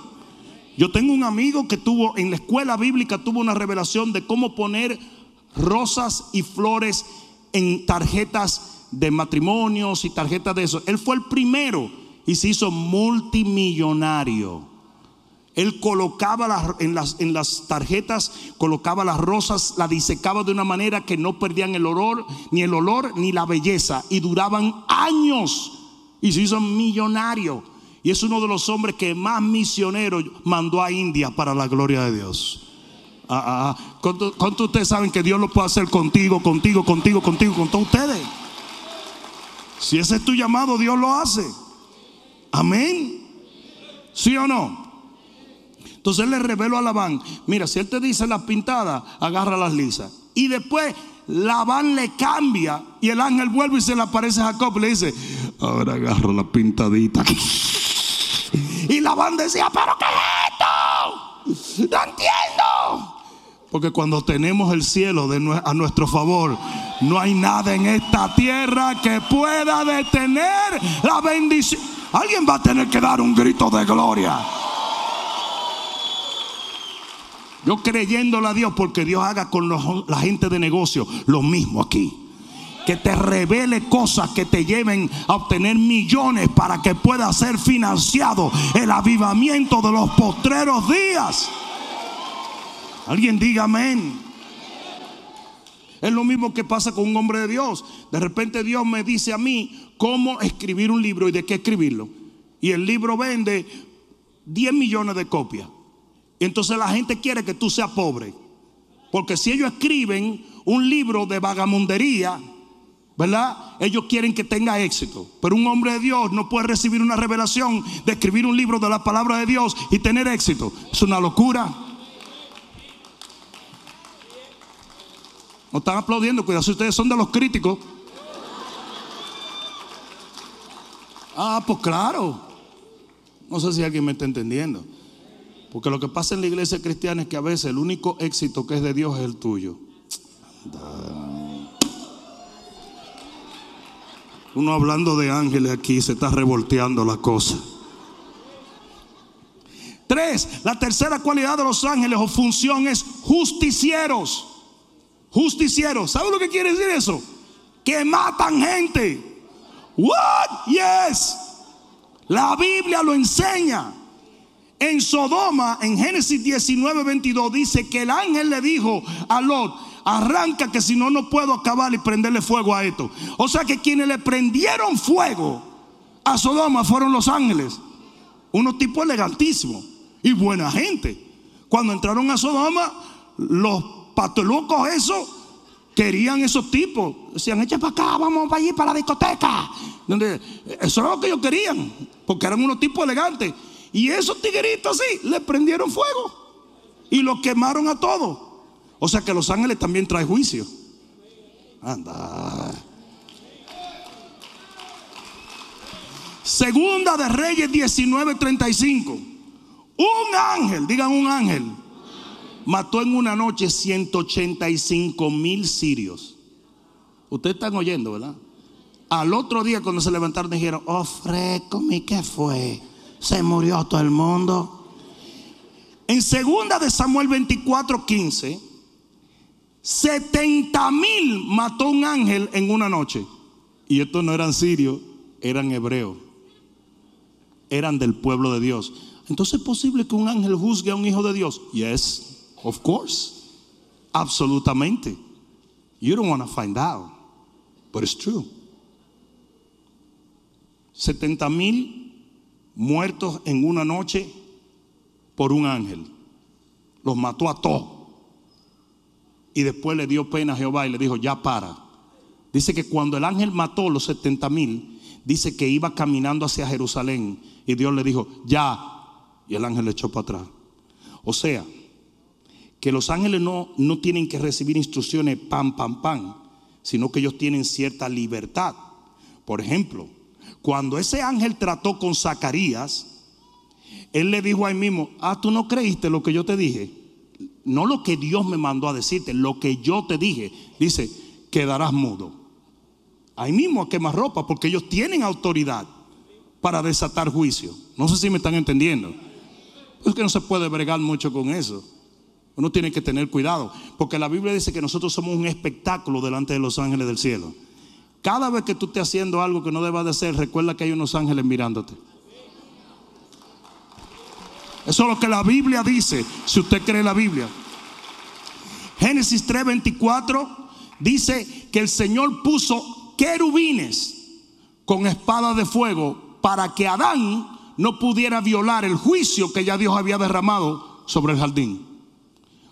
Yo tengo un amigo que tuvo en la escuela bíblica, tuvo una revelación de cómo poner rosas y flores en tarjetas de matrimonios y tarjetas de eso. Él fue el primero y se hizo multimillonario. Él colocaba las, en, las, en las tarjetas, colocaba las rosas, las disecaba de una manera que no perdían el olor, ni el olor, ni la belleza, y duraban años. Y se hizo millonario. Y es uno de los hombres que más misioneros mandó a India para la gloria de Dios. Ah, ah, ah. ¿Cuántos ustedes saben que Dios lo puede hacer contigo, contigo, contigo, contigo, con todos ustedes? Si ese es tu llamado, Dios lo hace. Amén. ¿Sí o no? Entonces él le reveló a Labán, mira, si él te dice las pintadas, agarra las lisas. Y después Labán le cambia y el ángel vuelve y se le aparece a Jacob y le dice, ahora agarra la pintadita. Y Labán decía, pero ¿qué es esto? No entiendo. Porque cuando tenemos el cielo a nuestro favor, no hay nada en esta tierra que pueda detener la bendición. Alguien va a tener que dar un grito de gloria. Yo creyéndole a Dios porque Dios haga con la gente de negocio lo mismo aquí. Que te revele cosas que te lleven a obtener millones para que pueda ser financiado el avivamiento de los postreros días. Alguien diga amén. Es lo mismo que pasa con un hombre de Dios. De repente Dios me dice a mí cómo escribir un libro y de qué escribirlo. Y el libro vende 10 millones de copias. Entonces la gente quiere que tú seas pobre. Porque si ellos escriben un libro de vagamundería, ¿verdad? Ellos quieren que tenga éxito. Pero un hombre de Dios no puede recibir una revelación de escribir un libro de la palabra de Dios y tener éxito. Es una locura. No están aplaudiendo, cuidado si ustedes son de los críticos. Ah, pues claro. No sé si alguien me está entendiendo. Porque lo que pasa en la iglesia cristiana es que a veces el único éxito que es de Dios es el tuyo. Uno hablando de ángeles aquí se está revolteando la cosa. Tres, la tercera cualidad de los ángeles o función es justicieros. Justicieros. ¿Sabe lo que quiere decir eso? Que matan gente. What? Yes. La Biblia lo enseña. En Sodoma, en Génesis 19, 22, dice que el ángel le dijo a Lot, arranca que si no, no puedo acabar y prenderle fuego a esto. O sea que quienes le prendieron fuego a Sodoma fueron los ángeles. Unos tipos elegantísimos y buena gente. Cuando entraron a Sodoma, los patolocos esos querían esos tipos. Decían, echa para acá, vamos para allí, para la discoteca. Donde, eso era lo que ellos querían, porque eran unos tipos elegantes. Y esos tigueritos así, le prendieron fuego y los quemaron a todos. O sea que los ángeles también traen juicio. Anda. Segunda de Reyes 19:35. Un ángel, digan un ángel, mató en una noche 185 mil sirios. Ustedes están oyendo, ¿verdad? Al otro día cuando se levantaron dijeron, oh fresco, ¿qué fue? Se murió todo el mundo. En segunda de Samuel 24:15, 70 mil mató un ángel en una noche. Y estos no eran sirios, eran hebreos. Eran del pueblo de Dios. Entonces es posible que un ángel juzgue a un hijo de Dios. Yes, of course. Absolutamente. You don't want to find out. But it's true. 70 mil muertos en una noche por un ángel. Los mató a todos. Y después le dio pena a Jehová y le dijo, ya para. Dice que cuando el ángel mató los 70 mil, dice que iba caminando hacia Jerusalén. Y Dios le dijo, ya. Y el ángel le echó para atrás. O sea, que los ángeles no, no tienen que recibir instrucciones pam, pam, pam, sino que ellos tienen cierta libertad. Por ejemplo, cuando ese ángel trató con Zacarías, él le dijo ahí mismo, ah, tú no creíste lo que yo te dije. No lo que Dios me mandó a decirte, lo que yo te dije. Dice, quedarás mudo. Ahí mismo a quemar ropa, porque ellos tienen autoridad para desatar juicio. No sé si me están entendiendo. Es que no se puede bregar mucho con eso. Uno tiene que tener cuidado, porque la Biblia dice que nosotros somos un espectáculo delante de los ángeles del cielo. Cada vez que tú estés haciendo algo que no deba de ser, recuerda que hay unos ángeles mirándote. Eso es lo que la Biblia dice, si usted cree la Biblia. Génesis 3:24 dice que el Señor puso querubines con espadas de fuego para que Adán no pudiera violar el juicio que ya Dios había derramado sobre el jardín.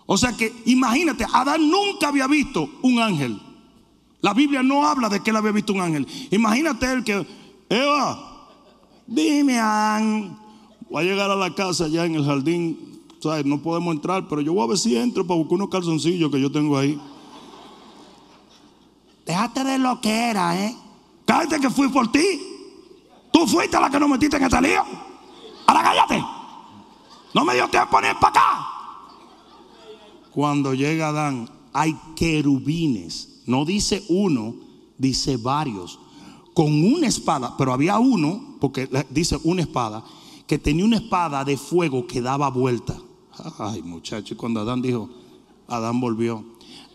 O sea que imagínate, Adán nunca había visto un ángel. La Biblia no habla de que él había visto un ángel. Imagínate él que, Eva, dime, Adán, voy a llegar a la casa ya en el jardín, ¿sabes? No podemos entrar, pero yo voy a ver si entro para buscar unos calzoncillos que yo tengo ahí. Déjate de lo que era, ¿eh? Cállate que fui por ti. Tú fuiste la que nos metiste en este lío. Ahora cállate. No me dio tiempo ni para acá. Cuando llega Adán, hay querubines. No dice uno, dice varios. Con una espada, pero había uno, porque dice una espada, que tenía una espada de fuego que daba vuelta. Ay, muchacho, cuando Adán dijo, Adán volvió.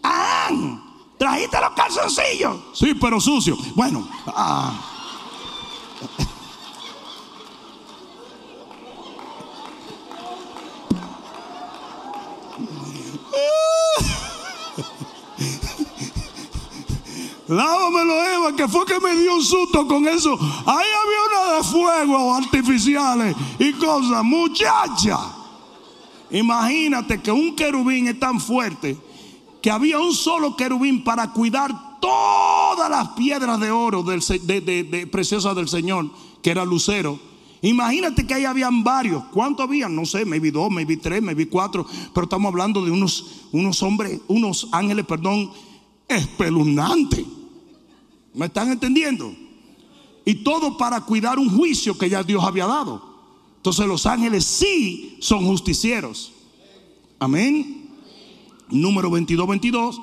¡Adán! ¿Trajiste los calzoncillos? Sí, pero sucio. Bueno, ah. Lávamelo, Eva, que fue que me dio un susto con eso. Ahí había una de fuego artificiales y cosas. Muchacha, imagínate que un querubín es tan fuerte que había un solo querubín para cuidar todas las piedras de oro de, preciosas del Señor, que era lucero. Imagínate que ahí habían varios. ¿Cuántos habían? No sé, vi dos, vi tres, vi cuatro. Pero estamos hablando de unos, unos hombres, unos ángeles, perdón, espeluznantes. ¿Me están entendiendo? Y todo para cuidar un juicio que ya Dios había dado. Entonces los ángeles sí son justicieros. Amén. Número 22, 22.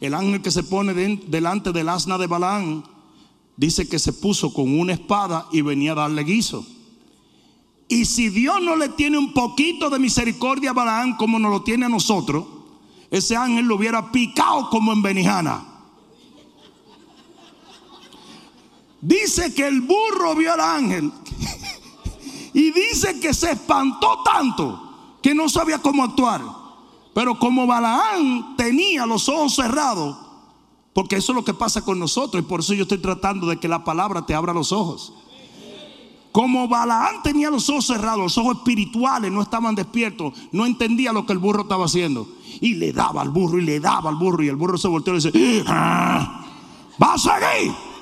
El ángel que se pone delante del asna de Balaán dice que se puso con una espada y venía a darle guiso. Y si Dios no le tiene un poquito de misericordia a Balaán como nos lo tiene a nosotros, ese ángel lo hubiera picado como en Benijana. Dice que el burro vio al ángel Y dice que se espantó tanto que no sabía cómo actuar. Pero como Balaán tenía los ojos cerrados, porque eso es lo que pasa con nosotros y por eso yo estoy tratando de que la palabra te abra los ojos. Como Balaán tenía los ojos cerrados, los ojos espirituales no estaban despiertos, no entendía lo que el burro estaba haciendo. Y le daba al burro y le daba al burro y el burro se volteó y le dice, "Ah, ¿va a seguir?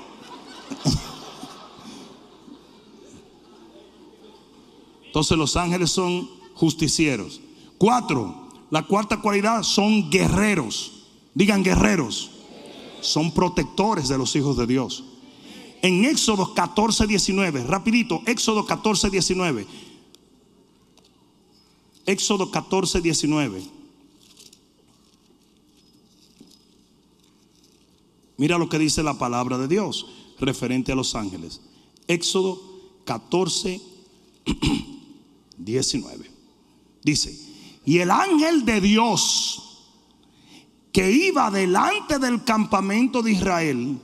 Entonces los ángeles son justicieros. Cuatro, la cuarta cualidad son guerreros. Digan guerreros. Son protectores de los hijos de Dios. En Éxodo 14, 19, rapidito, Éxodo 14, 19. Éxodo 14, 19. Mira lo que dice la palabra de Dios referente a los ángeles. Éxodo 14, 19. Dice, y el ángel de Dios que iba delante del campamento de Israel,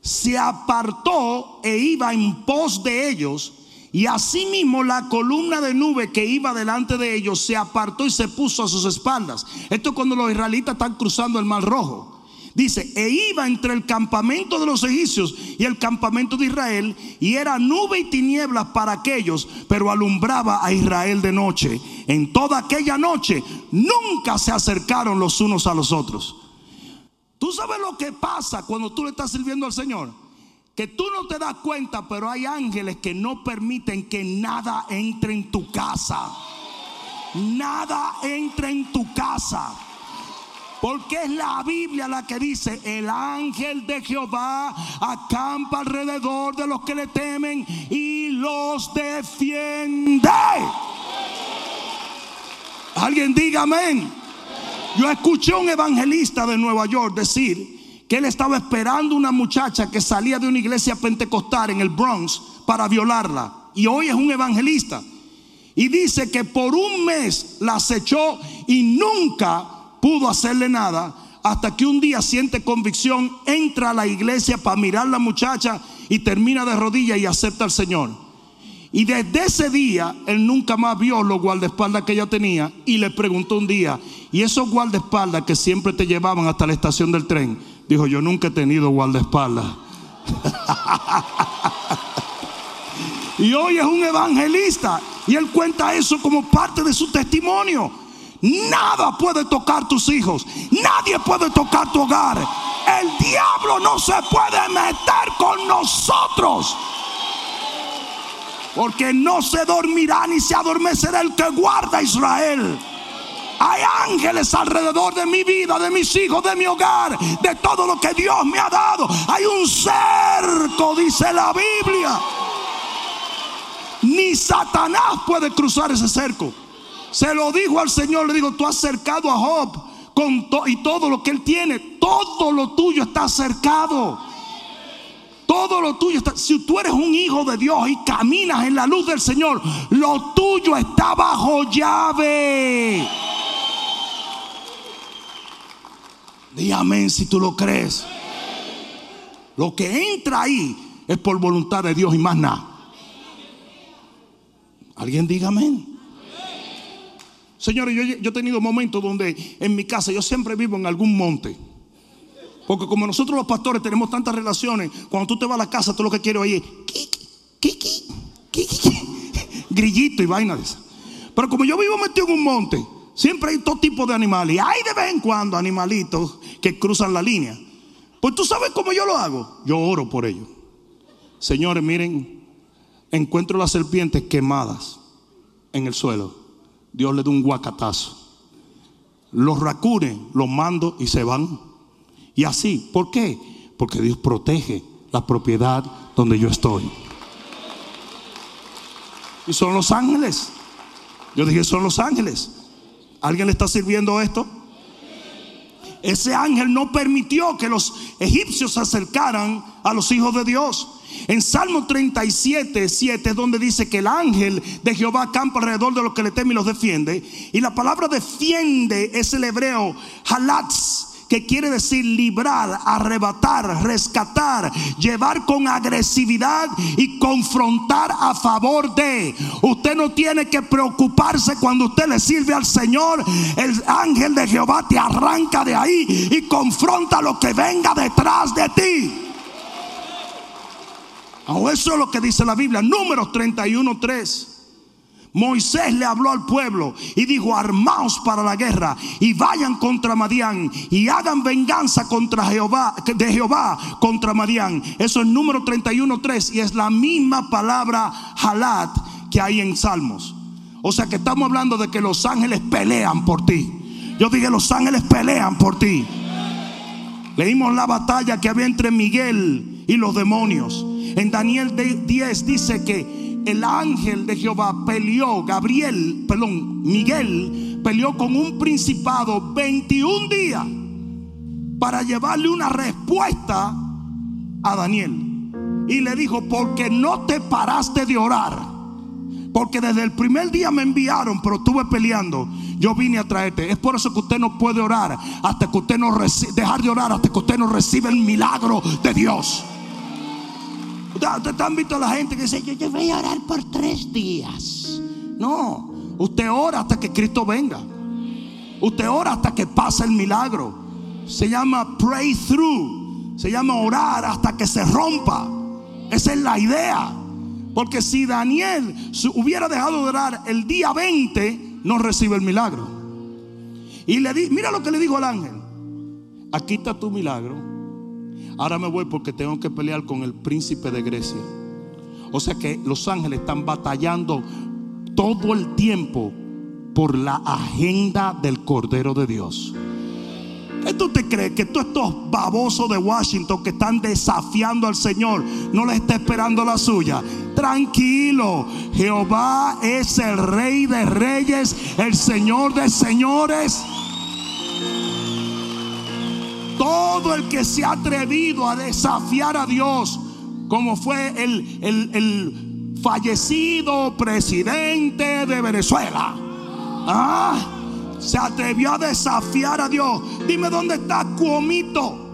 se apartó e iba en pos de ellos. Y asimismo la columna de nube que iba delante de ellos se apartó y se puso a sus espaldas. Esto es cuando los israelitas están cruzando el mar rojo. Dice, e iba entre el campamento de los egipcios y el campamento de Israel, y era nube y tinieblas para aquellos, pero alumbraba a Israel de noche. En toda aquella noche nunca se acercaron los unos a los otros. Tú sabes lo que pasa cuando tú le estás sirviendo al Señor. Que tú no te das cuenta, pero hay ángeles que no permiten que nada entre en tu casa. Nada entre en tu casa. Porque es la Biblia la que dice, el ángel de Jehová acampa alrededor de los que le temen y los defiende. Alguien diga amén. Yo escuché a un evangelista de Nueva York decir que él estaba esperando una muchacha que salía de una iglesia pentecostal en el Bronx para violarla. Y hoy es un evangelista. Y dice que por un mes la acechó y nunca pudo hacerle nada hasta que un día siente convicción, entra a la iglesia para mirar a la muchacha y termina de rodillas y acepta al Señor. Y desde ese día él nunca más vio los guardaespaldas que ella tenía y le preguntó un día, ¿y esos guardaespaldas que siempre te llevaban hasta la estación del tren? Dijo, yo nunca he tenido guardaespaldas. y hoy es un evangelista y él cuenta eso como parte de su testimonio. Nada puede tocar tus hijos. Nadie puede tocar tu hogar. El diablo no se puede meter con nosotros. Porque no se dormirá ni se adormecerá el que guarda a Israel. Hay ángeles alrededor de mi vida, de mis hijos, de mi hogar, de todo lo que Dios me ha dado. Hay un cerco, dice la Biblia. Ni Satanás puede cruzar ese cerco. Se lo dijo al Señor, le digo, tú has cercado a Job con y todo lo que él tiene, todo lo tuyo está cercado. Todo lo tuyo está, si tú eres un hijo de Dios y caminas en la luz del Señor, lo tuyo está bajo llave. Di amén si tú lo crees. Lo que entra ahí es por voluntad de Dios y más nada. Alguien diga amén. Señores, yo, yo he tenido momentos donde en mi casa yo siempre vivo en algún monte. Porque como nosotros los pastores tenemos tantas relaciones, cuando tú te vas a la casa, tú lo que quieres oír es grillito y vaina de esa. Pero como yo vivo metido en un monte, siempre hay todo tipo de animales. Y hay de vez en cuando animalitos que cruzan la línea. Pues tú sabes cómo yo lo hago. Yo oro por ellos. Señores, miren, encuentro las serpientes quemadas en el suelo. Dios le da un guacatazo. Los racunes los mando y se van. Y así, ¿por qué? Porque Dios protege la propiedad donde yo estoy. Y son los ángeles. Yo dije, son los ángeles. ¿Alguien le está sirviendo esto? Ese ángel no permitió que los egipcios se acercaran a los hijos de Dios. En Salmo 37, 7 es donde dice que el ángel de Jehová campa alrededor de los que le temen y los defiende. Y la palabra defiende es el hebreo halatz, que quiere decir librar, arrebatar, rescatar, llevar con agresividad y confrontar a favor de. Usted no tiene que preocuparse cuando usted le sirve al Señor. El ángel de Jehová te arranca de ahí y confronta lo que venga detrás de ti. O eso es lo que dice la Biblia. Números 31, 3. Moisés le habló al pueblo y dijo, armaos para la guerra y vayan contra Madián y hagan venganza contra Jehová, de Jehová contra Madián. Eso es número 31.3 y es la misma palabra halat que hay en Salmos. O sea que estamos hablando de que los ángeles pelean por ti. Yo dije, los ángeles pelean por ti. Leímos la batalla que había entre Miguel y los demonios. En Daniel 10 dice que el ángel de Jehová peleó, Gabriel, perdón, Miguel peleó con un principado 21 días para llevarle una respuesta a Daniel. Y le dijo, porque no te paraste de orar. Porque desde el primer día me enviaron, pero estuve peleando. Yo vine a traerte. Es por eso que usted no puede orar hasta que usted no reciba, dejar de orar hasta que usted no reciba el milagro de Dios. Ustedes han visto a la gente que dice, yo, yo voy a orar por tres días. No, usted ora hasta que Cristo venga. Usted ora hasta que pase el milagro. Se llama pray through. Se llama orar hasta que se rompa. Esa es la idea. Porque si Daniel hubiera dejado de orar el día 20, no recibe el milagro. Y le di, mira lo que le dijo el ángel. Aquí está tu milagro Ahora me voy porque tengo que pelear con el príncipe de Grecia. O sea que los ángeles están batallando todo el tiempo por la agenda del Cordero de Dios. ¿Qué tú te crees? Que todos estos babosos de Washington que están desafiando al Señor no le está esperando la suya. Tranquilo, Jehová es el Rey de Reyes, el Señor de Señores. Todo el que se ha atrevido a desafiar a Dios, como fue el, el, fallecido presidente de Venezuela, ¿ah? se atrevió a desafiar a Dios. Dime dónde está Cuomito.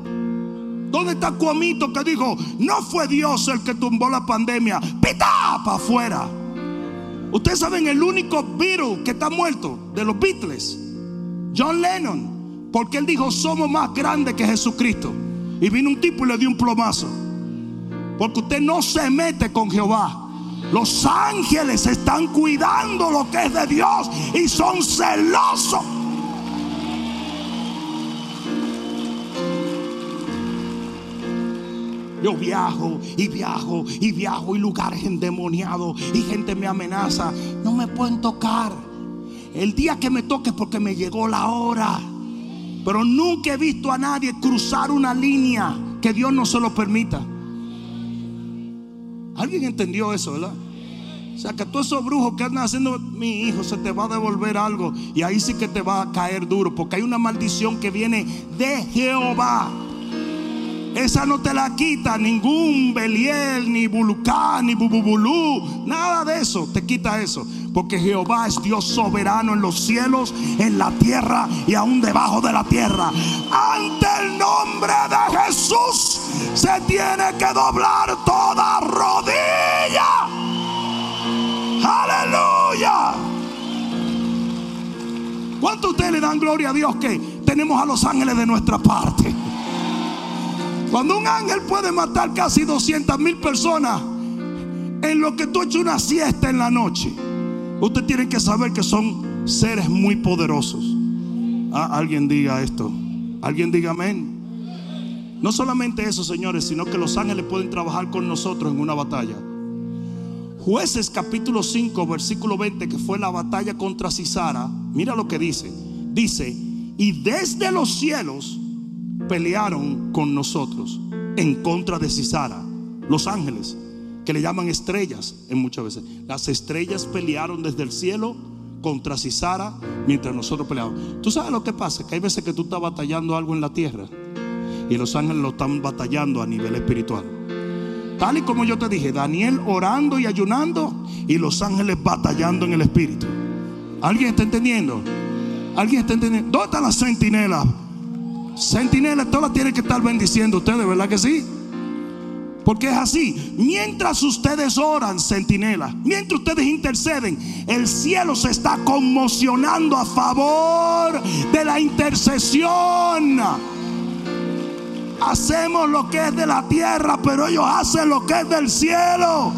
¿Dónde está Cuomito que dijo, no fue Dios el que tumbó la pandemia? Pita para afuera. Ustedes saben el único virus que está muerto de los Beatles, John Lennon. Porque él dijo, somos más grandes que Jesucristo. Y vino un tipo y le dio un plomazo. Porque usted no se mete con Jehová. Los ángeles están cuidando lo que es de Dios y son celosos. Yo viajo y viajo y viajo y lugares endemoniados y gente me amenaza. No me pueden tocar. El día que me toque porque me llegó la hora. Pero nunca he visto a nadie cruzar una línea que Dios no se lo permita. ¿Alguien entendió eso, verdad? O sea, que todos esos brujos que andan haciendo, mi hijo, se te va a devolver algo. Y ahí sí que te va a caer duro. Porque hay una maldición que viene de Jehová. Esa no te la quita ningún Beliel, ni Bulucán, ni Bububulú. Nada de eso te quita eso. Porque Jehová es Dios soberano en los cielos, en la tierra y aún debajo de la tierra. Ante el nombre de Jesús se tiene que doblar toda rodilla. Aleluya. ¿Cuánto ustedes le dan gloria a Dios que tenemos a los ángeles de nuestra parte? Cuando un ángel puede matar casi 200 mil personas en lo que tú echas una siesta en la noche, usted tiene que saber que son seres muy poderosos. Ah, alguien diga esto. Alguien diga amén. No solamente eso, señores, sino que los ángeles pueden trabajar con nosotros en una batalla. Jueces capítulo 5, versículo 20, que fue la batalla contra Cisara. Mira lo que dice. Dice, y desde los cielos pelearon con nosotros en contra de Cisara, los ángeles, que le llaman estrellas en muchas veces. Las estrellas pelearon desde el cielo contra Cisara mientras nosotros peleábamos. ¿Tú sabes lo que pasa? Que hay veces que tú estás batallando algo en la tierra y los ángeles lo están batallando a nivel espiritual. Tal y como yo te dije, Daniel orando y ayunando y los ángeles batallando en el espíritu. ¿Alguien está entendiendo? ¿Alguien está entendiendo? ¿Dónde están las centinelas? Centinela, todas tienen que estar bendiciendo ustedes, ¿verdad que sí? Porque es así. Mientras ustedes oran, centinela, mientras ustedes interceden, el cielo se está conmocionando a favor de la intercesión. Hacemos lo que es de la tierra, pero ellos hacen lo que es del cielo.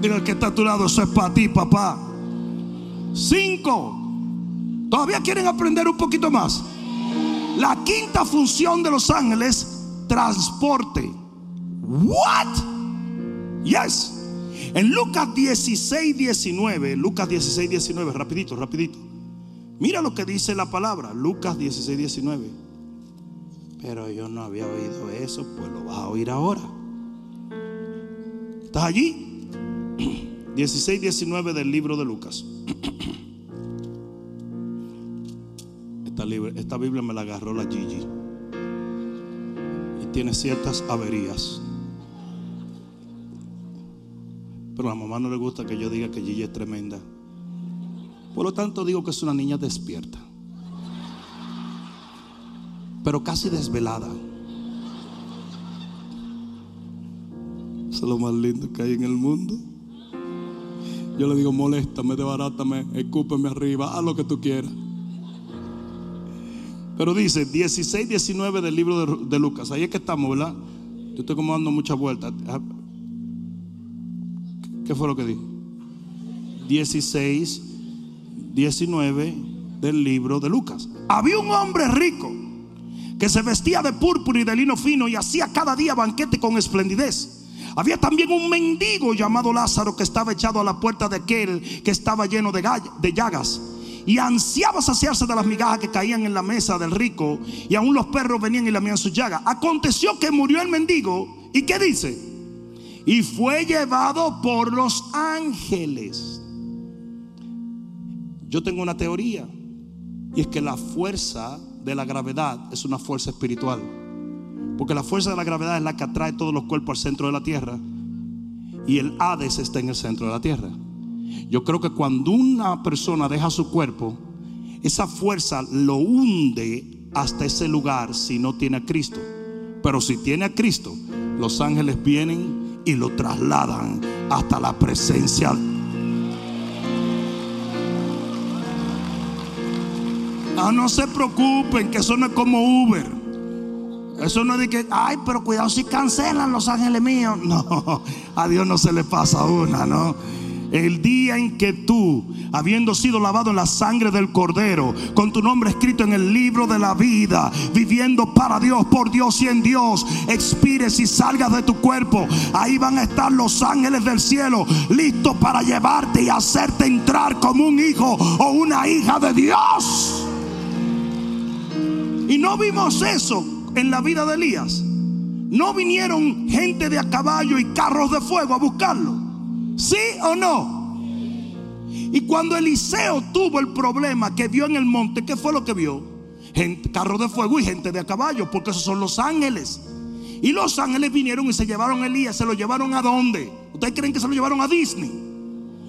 Dile al que está a tu lado, eso es para ti, papá. Cinco. ¿Todavía quieren aprender un poquito más? La quinta función de los ángeles transporte. What? Yes. En Lucas 16, 19, Lucas 16, 19, rapidito, rapidito. Mira lo que dice la palabra, Lucas 16, 19. Pero yo no había oído eso, pues lo vas a oír ahora. ¿Estás allí? 16, 19 del libro de Lucas. Esta, Biblia me la agarró la Gigi tiene ciertas averías. Pero a la mamá no le gusta que yo diga que Gigi es tremenda. Por lo tanto digo que es una niña despierta. Pero casi desvelada. Eso es lo más lindo que hay en el mundo. Yo le digo, moléstame, debarátame, escúpeme arriba, haz lo que tú quieras. Pero dice 16, 19 del libro de, Lucas. Ahí es que estamos, ¿verdad? Yo estoy como dando muchas vueltas. Ah, ¿Qué fue lo que dije? 16, 19 del libro de Lucas. Había un hombre rico que se vestía de púrpura y de lino fino y hacía cada día banquete con esplendidez. Había también un mendigo llamado Lázaro que estaba echado a la puerta de aquel que estaba lleno de, de llagas y ansiaba saciarse de las migajas que caían en la mesa del rico y aún los perros venían y lamían sus llagas. Aconteció que murió el mendigo y ¿qué dice? Y fue llevado por los ángeles. Yo tengo una teoría y es que la fuerza de la gravedad es una fuerza espiritual. Porque la fuerza de la gravedad es la que atrae todos los cuerpos al centro de la tierra y el Hades está en el centro de la tierra. Yo creo que cuando una persona deja su cuerpo, esa fuerza lo hunde hasta ese lugar si no tiene a Cristo. Pero si tiene a Cristo, los ángeles vienen y lo trasladan hasta la presencia. Ah, no se preocupen, que eso no es como Uber. Eso no es de que, ay, pero cuidado si cancelan los ángeles míos. No, a Dios no se le pasa una, ¿no? El día en que tú, habiendo sido lavado en la sangre del cordero, con tu nombre escrito en el libro de la vida, viviendo para Dios, por Dios y en Dios, expires y salgas de tu cuerpo, ahí van a estar los ángeles del cielo listos para llevarte y hacerte entrar como un hijo o una hija de Dios. Y no vimos eso en la vida de Elías. No vinieron gente de a caballo y carros de fuego a buscarlo. ¿Sí o no? Y cuando Eliseo tuvo el problema que vio en el monte, ¿qué fue lo que vio? Gente, carro de fuego y gente de a caballo, porque esos son los ángeles. Y los ángeles vinieron y se llevaron a Elías. ¿Se lo llevaron a dónde? ¿Ustedes creen que se lo llevaron a Disney?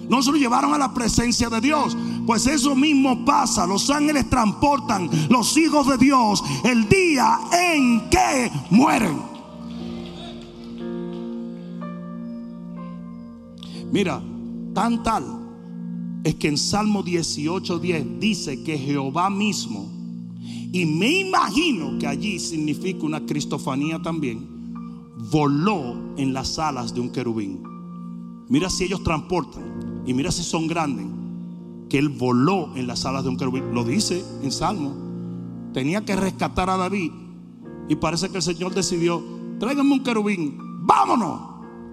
No se lo llevaron a la presencia de Dios. Pues eso mismo pasa. Los ángeles transportan los hijos de Dios el día en que mueren. Mira, tan tal es que en Salmo 18:10 dice que Jehová mismo, y me imagino que allí significa una cristofanía también, voló en las alas de un querubín. Mira si ellos transportan y mira si son grandes, que él voló en las alas de un querubín. Lo dice en Salmo. Tenía que rescatar a David y parece que el Señor decidió, tráiganme un querubín, vámonos.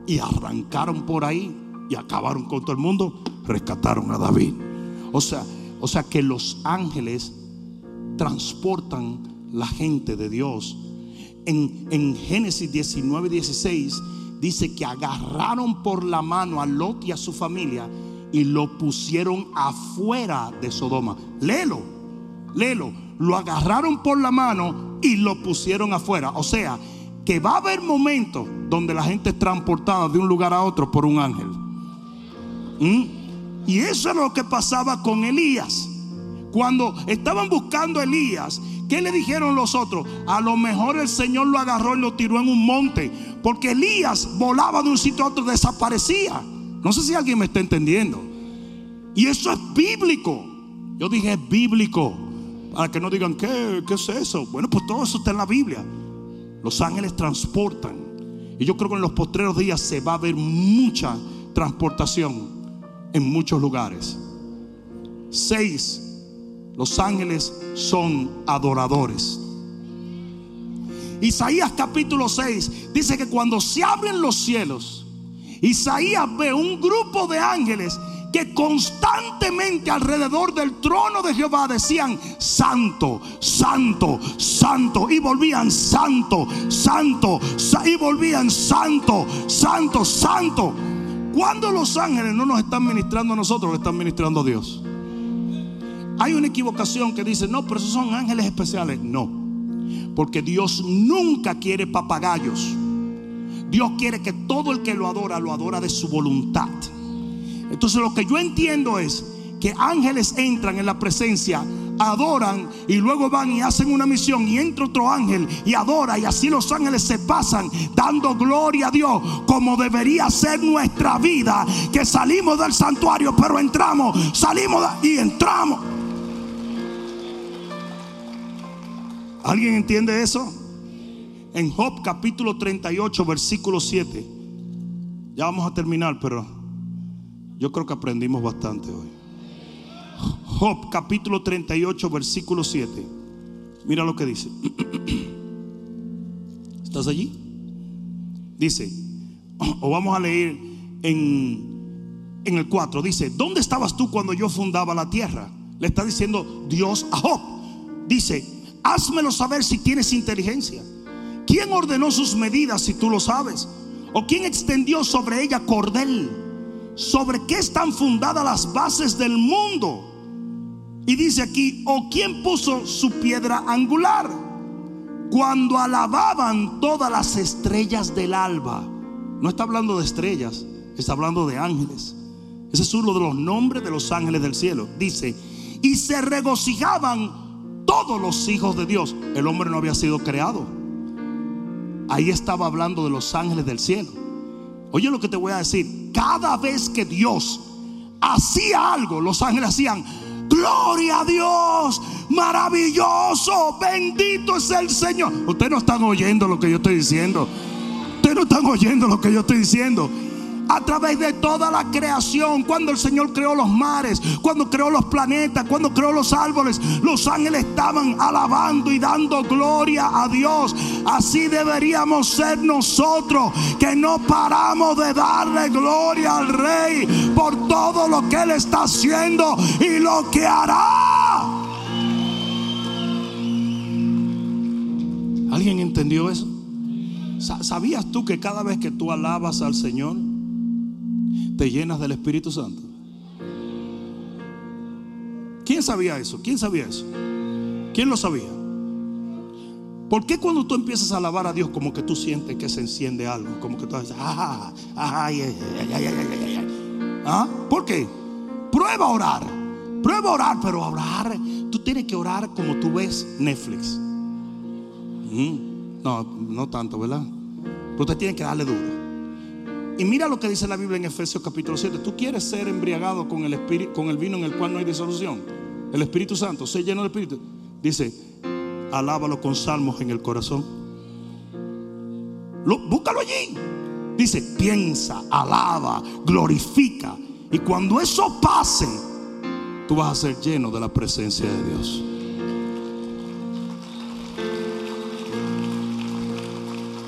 Y arrancaron por ahí y acabaron con todo el mundo, rescataron a David. O sea, o sea que los ángeles transportan la gente de Dios. En, en Génesis 19, 16 dice que agarraron por la mano a Lot y a su familia y lo pusieron afuera de Sodoma. Léelo, léelo. Lo agarraron por la mano y lo pusieron afuera. O sea, que va a haber momentos donde la gente es transportada de un lugar a otro por un ángel. ¿Mm? Y eso es lo que pasaba con Elías. Cuando estaban buscando a Elías, ¿Qué le dijeron los otros? A lo mejor el Señor lo agarró y lo tiró en un monte. Porque Elías volaba de un sitio a otro, desaparecía. No sé si alguien me está entendiendo. Y eso es bíblico. Yo dije es bíblico. Para que no digan, ¿qué, ¿qué es eso? Bueno, pues todo eso está en la Biblia. Los ángeles transportan. Y yo creo que en los postreros días se va a ver mucha transportación en muchos lugares. Seis, los ángeles son adoradores. Isaías capítulo 6 dice que cuando se abren los cielos, Isaías ve un grupo de ángeles que constantemente alrededor del trono de Jehová decían, santo, santo, santo, y volvían santo, santo, y volvían santo, santo, santo. Cuando los ángeles no nos están ministrando a nosotros, lo están ministrando a Dios. Hay una equivocación que dice, no, pero esos son ángeles especiales. No, porque Dios nunca quiere papagayos. Dios quiere que todo el que lo adora, lo adora de su voluntad. Entonces lo que yo entiendo es que ángeles entran en la presencia, adoran y luego van y hacen una misión y entra otro ángel y adora y así los ángeles se pasan dando gloria a Dios como debería ser nuestra vida, que salimos del santuario pero entramos, salimos y entramos. ¿Alguien entiende eso? En Job capítulo 38, versículo 7. Ya vamos a terminar, pero yo creo que aprendimos bastante hoy. Job capítulo 38, versículo 7. Mira lo que dice. ¿Estás allí? Dice, o vamos a leer en, en el 4. Dice, ¿dónde estabas tú cuando yo fundaba la tierra? Le está diciendo Dios a Job. Dice, házmelo saber si tienes inteligencia. ¿Quién ordenó sus medidas si tú lo sabes? ¿O quién extendió sobre ella cordel? ¿Sobre qué están fundadas las bases del mundo? Y dice aquí, ¿o quién puso su piedra angular? Cuando alababan todas las estrellas del alba. No está hablando de estrellas, está hablando de ángeles. Ese es uno de los nombres de los ángeles del cielo. Dice, y se regocijaban todos los hijos de Dios. El hombre no había sido creado. Ahí estaba hablando de los ángeles del cielo. Oye lo que te voy a decir. Cada vez que Dios hacía algo, los ángeles hacían, gloria a Dios, maravilloso, bendito es el Señor. Ustedes no están oyendo lo que yo estoy diciendo. Ustedes no están oyendo lo que yo estoy diciendo a través de toda la creación. Cuando el Señor creó los mares, cuando creó los planetas, cuando creó los árboles, los ángeles estaban alabando y dando gloria a Dios. Así deberíamos ser nosotros, que no paramos de darle gloria al Rey por todo lo que Él está haciendo y lo que hará. ¿Alguien entendió eso? ¿Sabías tú que cada vez que tú alabas al Señor, te llenas del Espíritu Santo. ¿Quién sabía eso? ¿Quién sabía eso? ¿Quién lo sabía? ¿Por qué cuando tú empiezas a alabar a Dios como que tú sientes que se enciende algo? Como que tú dices, ah, ay, ay, ay, ¿Ah? ¿Por qué? Prueba a orar. Prueba a orar, pero orar, tú tienes que orar como tú ves Netflix. No, no tanto, ¿verdad? Pero usted tiene que darle duro. Y mira lo que dice la Biblia en Efesios capítulo 7. Tú quieres ser embriagado con el, espíritu, con el vino en el cual no hay disolución. El Espíritu Santo, sé lleno del Espíritu. Dice, alábalo con salmos en el corazón. búscalo allí. Dice, piensa, alaba, glorifica. Y cuando eso pase, tú vas a ser lleno de la presencia de Dios.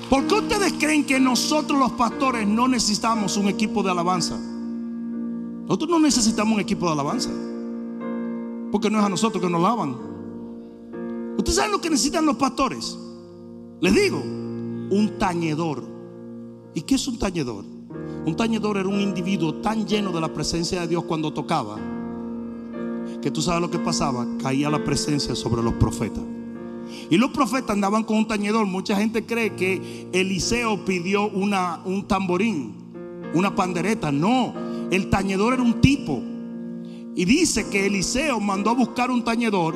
¿Por qué ustedes creen que nosotros los pastores no necesitamos un equipo de alabanza? Nosotros no necesitamos un equipo de alabanza. Porque no es a nosotros que nos lavan. ¿Ustedes saben lo que necesitan los pastores? Les digo, un tañedor. ¿Y qué es un tañedor? Un tañedor era un individuo tan lleno de la presencia de Dios cuando tocaba, que tú sabes lo que pasaba, caía la presencia sobre los profetas. Y los profetas andaban con un tañedor. Mucha gente cree que Eliseo pidió una, un tamborín, una pandereta. No, el tañedor era un tipo. Y dice que Eliseo mandó a buscar un tañedor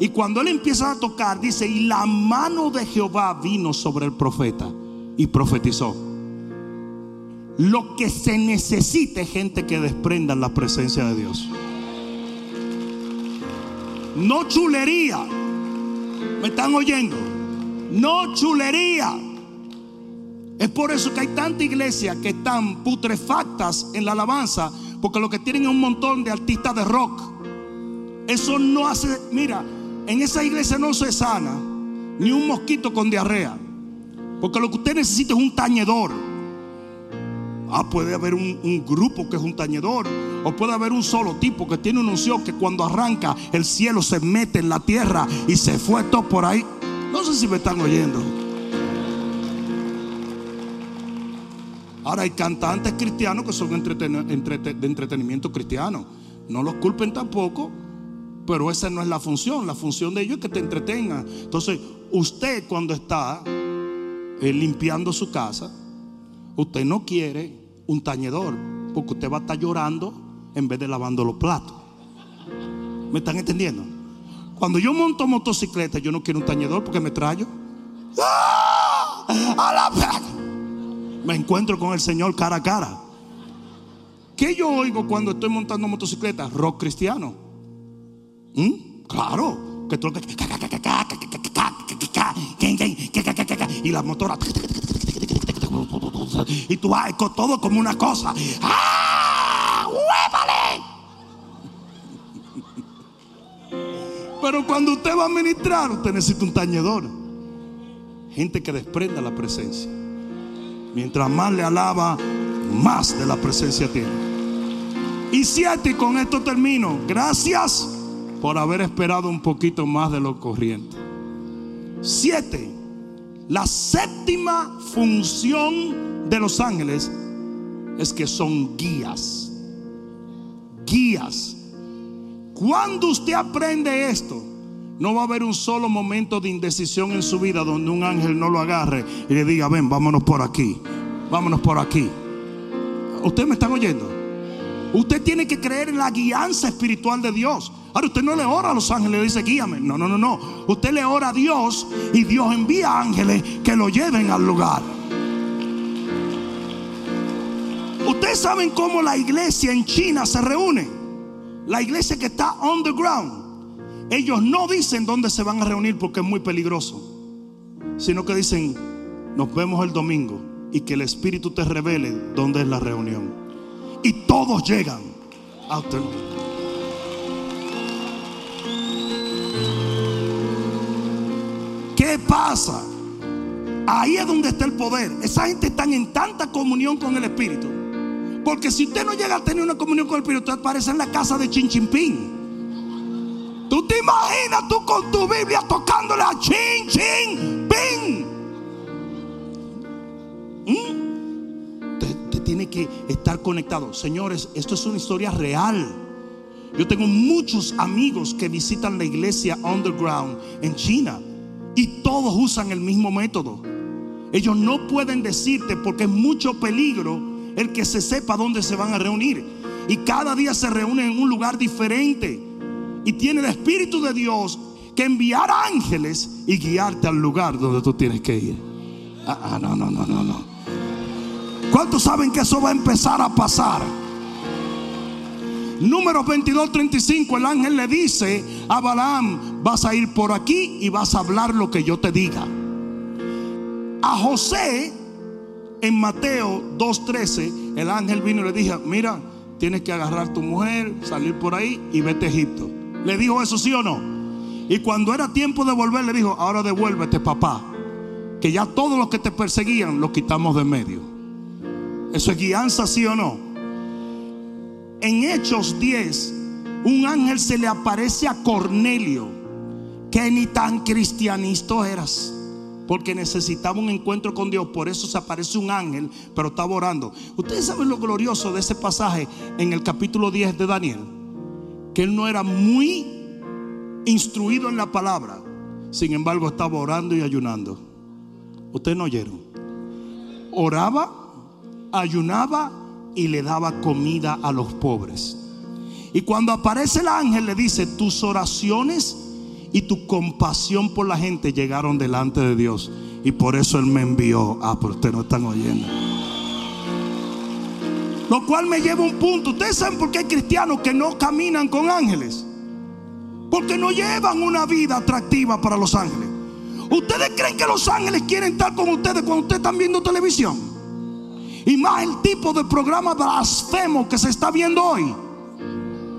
Y cuando él empieza a tocar, dice, y la mano de Jehová vino sobre el profeta y profetizó. Lo que se necesita es gente que desprenda la presencia de Dios. No chulería. ¿Me están oyendo? No chulería. Es por eso que hay tanta iglesia que están putrefactas en la alabanza, porque lo que tienen es un montón de artistas de rock. Eso no hace, mira, en esa iglesia no se sana ni un mosquito con diarrea, porque lo que usted necesita es un tañedor. Ah, puede haber un, un, grupo que es un tañedor. O puede haber un solo tipo que tiene una unción que cuando arranca el cielo se mete en la tierra y se fue todo por ahí. No sé si me están oyendo. Ahora hay cantantes cristianos que son de entretenimiento cristiano. No los culpen tampoco, pero esa no es la función. La función de ellos es que te entretengan. Entonces, usted cuando está eh, limpiando su casa, usted no quiere un tañedor, porque usted va a estar llorando en vez de lavando los platos. ¿Me están entendiendo? Cuando yo monto motocicleta, yo no quiero un tañedor porque me traigo. ¡Ah! ¡A la Me encuentro con el Señor cara a cara. ¿Qué yo oigo cuando estoy montando motocicleta? Rock cristiano. ¿Mm? Claro. Que. Y la motora. Y tú vas con todo como una cosa. ¡Ah! ¡Huépale! Pero cuando usted va a ministrar, usted necesita un tañedor. Gente que desprenda la presencia. Mientras más le alaba, más de la presencia tiene. Y siete, y con esto termino. Gracias por haber esperado un poquito más de lo corriente. Siete, la séptima función de los ángeles es que son guías. Guías. Cuando usted aprende esto, no va a haber un solo momento de indecisión en su vida donde un ángel no lo agarre y le diga, ven, vámonos por aquí, vámonos por aquí. ¿Ustedes me están oyendo? Usted tiene que creer en la guianza espiritual de Dios. Ahora usted no le ora a los ángeles y dice, guíame. No, no, no, no. Usted le ora a Dios y Dios envía ángeles que lo lleven al lugar. Ustedes saben cómo la iglesia en China se reúne. La iglesia que está on the ground. Ellos no dicen dónde se van a reunir porque es muy peligroso. Sino que dicen, nos vemos el domingo y que el Espíritu te revele dónde es la reunión. Y todos llegan a usted. ¿Qué pasa? Ahí es donde está el poder. Esa gente está en tanta comunión con el Espíritu. Porque si usted no llega a tener una comunión con el Espíritu, usted aparece en la casa de Chinchimpín. Tú te imaginas tú con tu Biblia tocándole a Chin Chin Pin. ¿Mm? Te tiene que estar conectado. Señores, esto es una historia real. Yo tengo muchos amigos que visitan la iglesia underground en China y todos usan el mismo método. Ellos no pueden decirte porque es mucho peligro el que se sepa dónde se van a reunir. Y cada día se reúnen en un lugar diferente. Y tiene el Espíritu de Dios que enviar ángeles y guiarte al lugar donde tú tienes que ir. Ah, ah, no, no, no, no, no. ¿Cuántos saben que eso va a empezar a pasar? Número 22, 35, el ángel le dice a Balaam, vas a ir por aquí y vas a hablar lo que yo te diga. A José, en Mateo 2.13, el ángel vino y le dijo, mira, tienes que agarrar tu mujer, salir por ahí y vete a Egipto. ¿Le dijo eso sí o no? Y cuando era tiempo de volver, le dijo, ahora devuélvete papá, que ya todos los que te perseguían los quitamos de medio. ¿Eso es guianza sí o no? En Hechos 10, un ángel se le aparece a Cornelio, que ni tan cristianisto eras, porque necesitaba un encuentro con Dios. Por eso se aparece un ángel, pero estaba orando. Ustedes saben lo glorioso de ese pasaje en el capítulo 10 de Daniel, que él no era muy instruido en la palabra, sin embargo estaba orando y ayunando. Ustedes no oyeron. Oraba, ayunaba y le daba comida a los pobres. Y cuando aparece el ángel le dice, tus oraciones y tu compasión por la gente llegaron delante de Dios. Y por eso Él me envió. Ah, pero ustedes no están oyendo. Lo cual me lleva a un punto. Ustedes saben por qué hay cristianos que no caminan con ángeles. Porque no llevan una vida atractiva para los ángeles. ¿Ustedes creen que los ángeles quieren estar con ustedes cuando ustedes están viendo televisión? Y más el tipo de programa blasfemo que se está viendo hoy.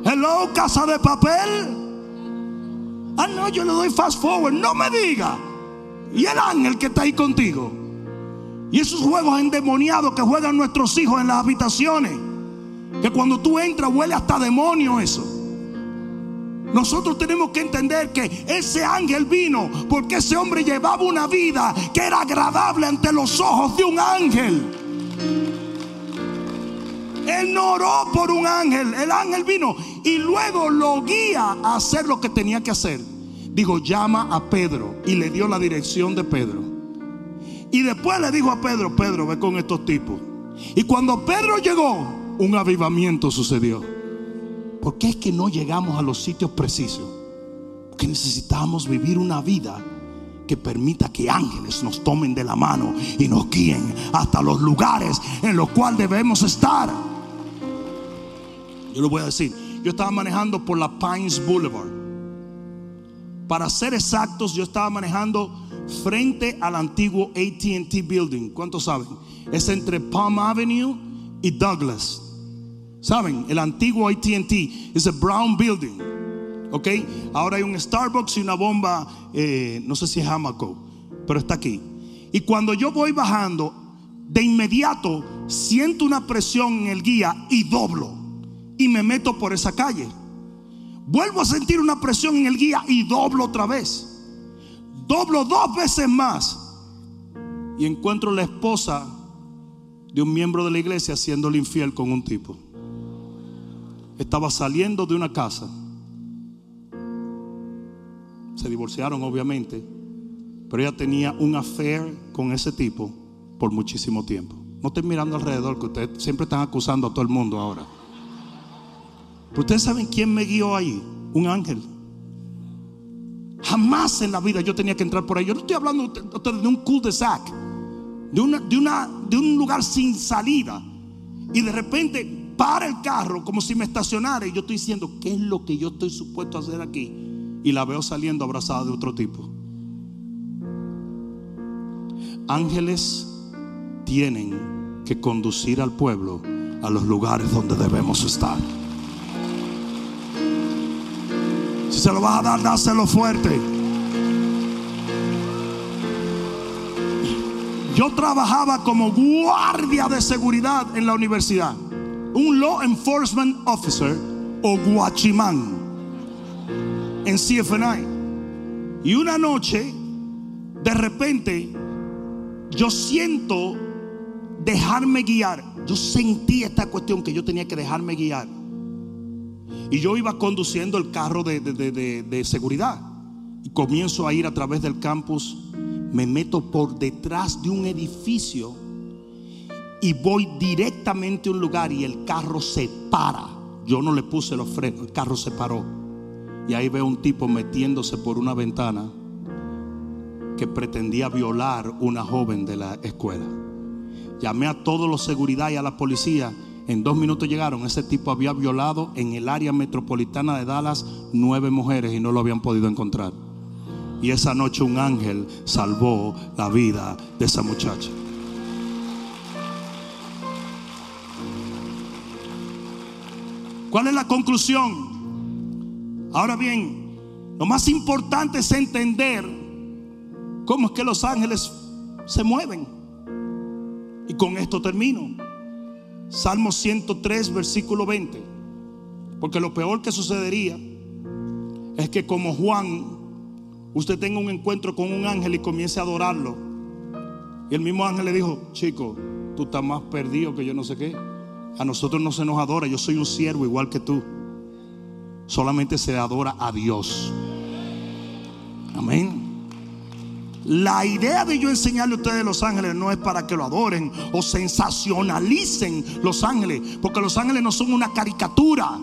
Hello, casa de papel. Ah, no, yo le doy fast forward. No me diga. Y el ángel que está ahí contigo. Y esos juegos endemoniados que juegan nuestros hijos en las habitaciones. Que cuando tú entras huele hasta demonio eso. Nosotros tenemos que entender que ese ángel vino porque ese hombre llevaba una vida que era agradable ante los ojos de un ángel. Él oró por un ángel, el ángel vino y luego lo guía a hacer lo que tenía que hacer. Digo, llama a Pedro y le dio la dirección de Pedro. Y después le dijo a Pedro, Pedro, ve con estos tipos. Y cuando Pedro llegó, un avivamiento sucedió. ¿Por qué es que no llegamos a los sitios precisos? Porque necesitamos vivir una vida que permita que ángeles nos tomen de la mano y nos guíen hasta los lugares en los cuales debemos estar. Yo lo voy a decir, yo estaba manejando por la Pines Boulevard. Para ser exactos, yo estaba manejando frente al antiguo ATT Building. ¿Cuántos saben? Es entre Palm Avenue y Douglas. ¿Saben? El antiguo ATT es a brown building. ¿Ok? Ahora hay un Starbucks y una bomba, eh, no sé si es Hamaco, pero está aquí. Y cuando yo voy bajando, de inmediato siento una presión en el guía y doblo. Y me meto por esa calle. Vuelvo a sentir una presión en el guía y doblo otra vez. Doblo dos veces más. Y encuentro la esposa de un miembro de la iglesia haciéndole infiel con un tipo estaba saliendo de una casa. Se divorciaron obviamente, pero ella tenía un affair con ese tipo por muchísimo tiempo. No estén mirando alrededor, que ustedes siempre están acusando a todo el mundo ahora. Pero ustedes saben quién me guió ahí, un ángel. Jamás en la vida yo tenía que entrar por ahí. Yo no estoy hablando de un cul-de-sac, de, una, de, una, de un lugar sin salida. Y de repente para el carro como si me estacionara y yo estoy diciendo, ¿qué es lo que yo estoy supuesto a hacer aquí? Y la veo saliendo abrazada de otro tipo. Ángeles tienen que conducir al pueblo a los lugares donde debemos estar. Si se lo vas a dar, dáselo fuerte. Yo trabajaba como guardia de seguridad en la universidad un law enforcement officer o guachimán en CFNI. Y una noche, de repente, yo siento dejarme guiar. Yo sentí esta cuestión que yo tenía que dejarme guiar. Y yo iba conduciendo el carro de, de, seguridad. Y comienzo a ir a través del campus. Me meto por detrás de un edificio y voy directamente a un lugar y el carro se para. Yo no le puse los frenos, el carro se paró. Y ahí veo un tipo metiéndose por una ventana que pretendía violar una joven de la escuela. Llamé a todos los seguridad y a la policía. En dos minutos llegaron. Ese tipo había violado en el área metropolitana de Dallas nueve mujeres y no lo habían podido encontrar. Y esa noche un ángel salvó la vida de esa muchacha. ¿Cuál es la conclusión? Ahora bien, lo más importante es entender cómo es que los ángeles se mueven. Y con esto termino. Salmo 103, versículo 20. Porque lo peor que sucedería es que como Juan, usted tenga un encuentro con un ángel y comience a adorarlo. Y el mismo ángel le dijo, chico, tú estás más perdido que yo no sé qué. A nosotros no se nos adora. Yo soy un siervo igual que tú. Solamente se adora a Dios. Amén. La idea de yo enseñarle a ustedes los ángeles no es para que lo adoren o sensacionalicen los ángeles, porque los ángeles no son una caricatura.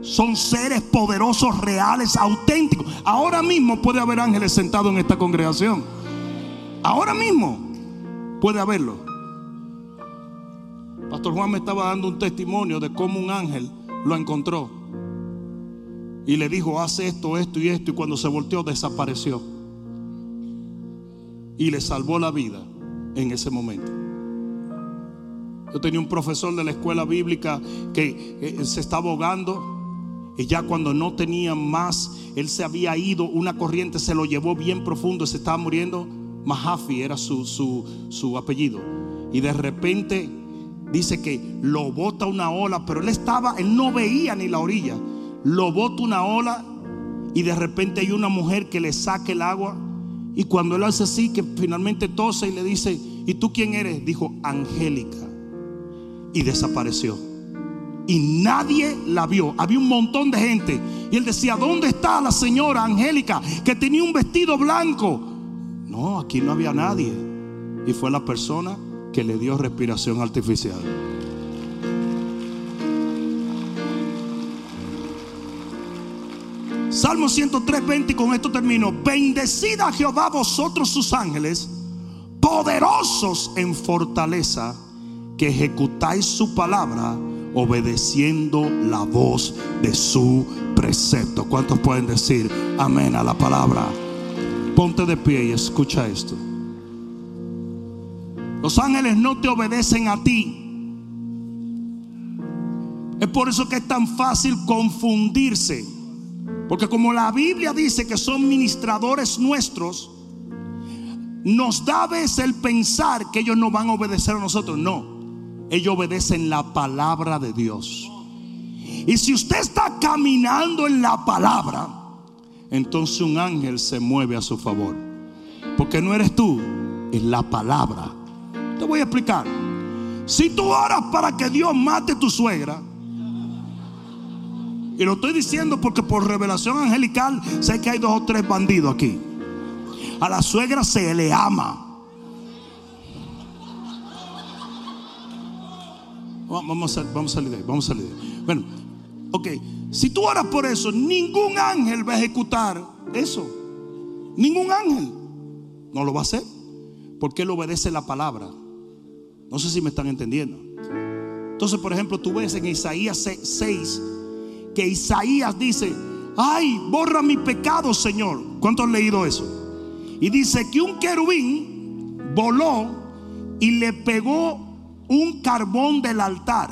Son seres poderosos, reales, auténticos. Ahora mismo puede haber ángeles sentados en esta congregación. Ahora mismo puede haberlo. Pastor Juan me estaba dando un testimonio de cómo un ángel lo encontró. Y le dijo, haz esto, esto y esto. Y cuando se volteó, desapareció. Y le salvó la vida en ese momento. Yo tenía un profesor de la escuela bíblica que eh, se estaba ahogando. Y ya cuando no tenía más, él se había ido, una corriente se lo llevó bien profundo, se estaba muriendo. Mahafi era su, su, su apellido. Y de repente dice que lo bota una ola, pero él estaba, él no veía ni la orilla. Lo bota una ola y de repente hay una mujer que le saca el agua. Y cuando él hace así, que finalmente tose y le dice, ¿y tú quién eres? Dijo, Angélica. Y desapareció. Y nadie la vio. Había un montón de gente. Y él decía, ¿dónde está la señora Angélica que tenía un vestido blanco? No, aquí no había nadie. Y fue la persona que le dio respiración artificial. Salmo 103, 20 y con esto termino. Bendecida Jehová vosotros sus ángeles, poderosos en fortaleza, que ejecutáis su palabra obedeciendo la voz de su precepto. ¿Cuántos pueden decir amén a la palabra? Ponte de pie y escucha esto. Los ángeles no te obedecen a ti. Es por eso que es tan fácil confundirse. Porque como la Biblia dice que son ministradores nuestros, nos da a veces el pensar que ellos no van a obedecer a nosotros. No, ellos obedecen la palabra de Dios. Y si usted está caminando en la palabra, entonces un ángel se mueve a su favor. Porque no eres tú, es la palabra. Te voy a explicar. Si tú oras para que Dios mate a tu suegra, y lo estoy diciendo porque por revelación angelical sé que hay dos o tres bandidos aquí. A la suegra se le ama. Vamos a, vamos a salir de ahí, vamos a salir de ahí. Bueno, ok. Si tú oras por eso, ningún ángel va a ejecutar eso. Ningún ángel. No lo va a hacer. Porque él obedece la palabra. No sé si me están entendiendo. Entonces, por ejemplo, tú ves en Isaías 6 que Isaías dice, ay, borra mi pecado, Señor. ¿Cuánto han leído eso? Y dice que un querubín voló y le pegó un carbón del altar.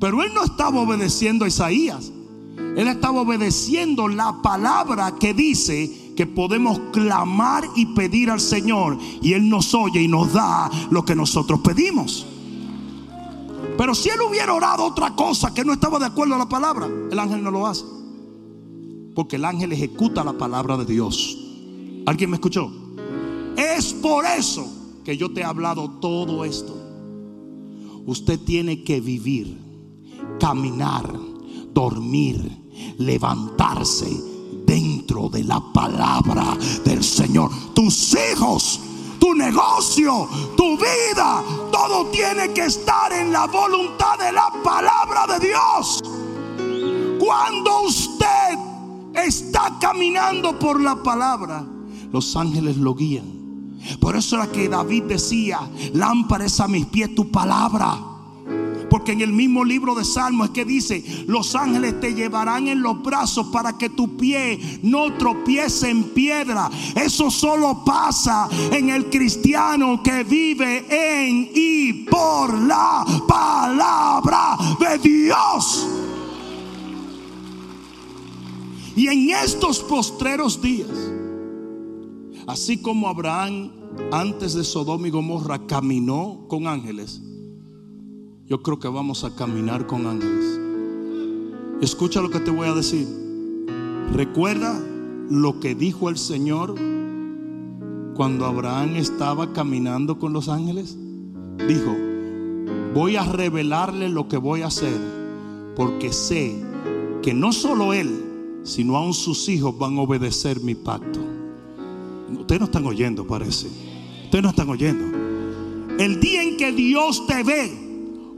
Pero él no estaba obedeciendo a Isaías. Él estaba obedeciendo la palabra que dice que podemos clamar y pedir al Señor. Y Él nos oye y nos da lo que nosotros pedimos. Pero si Él hubiera orado otra cosa que no estaba de acuerdo a la palabra, el ángel no lo hace. Porque el ángel ejecuta la palabra de Dios. ¿Alguien me escuchó? Es por eso que yo te he hablado todo esto. Usted tiene que vivir, caminar, dormir, levantarse dentro de la palabra del Señor. Tus hijos, tu negocio, tu vida, todo tiene que estar en la voluntad de la palabra de Dios. Cuando usted está caminando por la palabra, los ángeles lo guían. Por eso era que David decía, lámpara es a mis pies tu palabra. Porque en el mismo libro de Salmos es que dice, los ángeles te llevarán en los brazos para que tu pie no tropiece en piedra. Eso solo pasa en el cristiano que vive en y por la palabra de Dios. Y en estos postreros días, así como Abraham antes de Sodoma y Gomorra caminó con ángeles, yo creo que vamos a caminar con ángeles. Escucha lo que te voy a decir. Recuerda lo que dijo el Señor cuando Abraham estaba caminando con los ángeles. Dijo, voy a revelarle lo que voy a hacer porque sé que no solo él, sino aún sus hijos van a obedecer mi pacto. Ustedes no están oyendo, parece. Ustedes no están oyendo. El día en que Dios te ve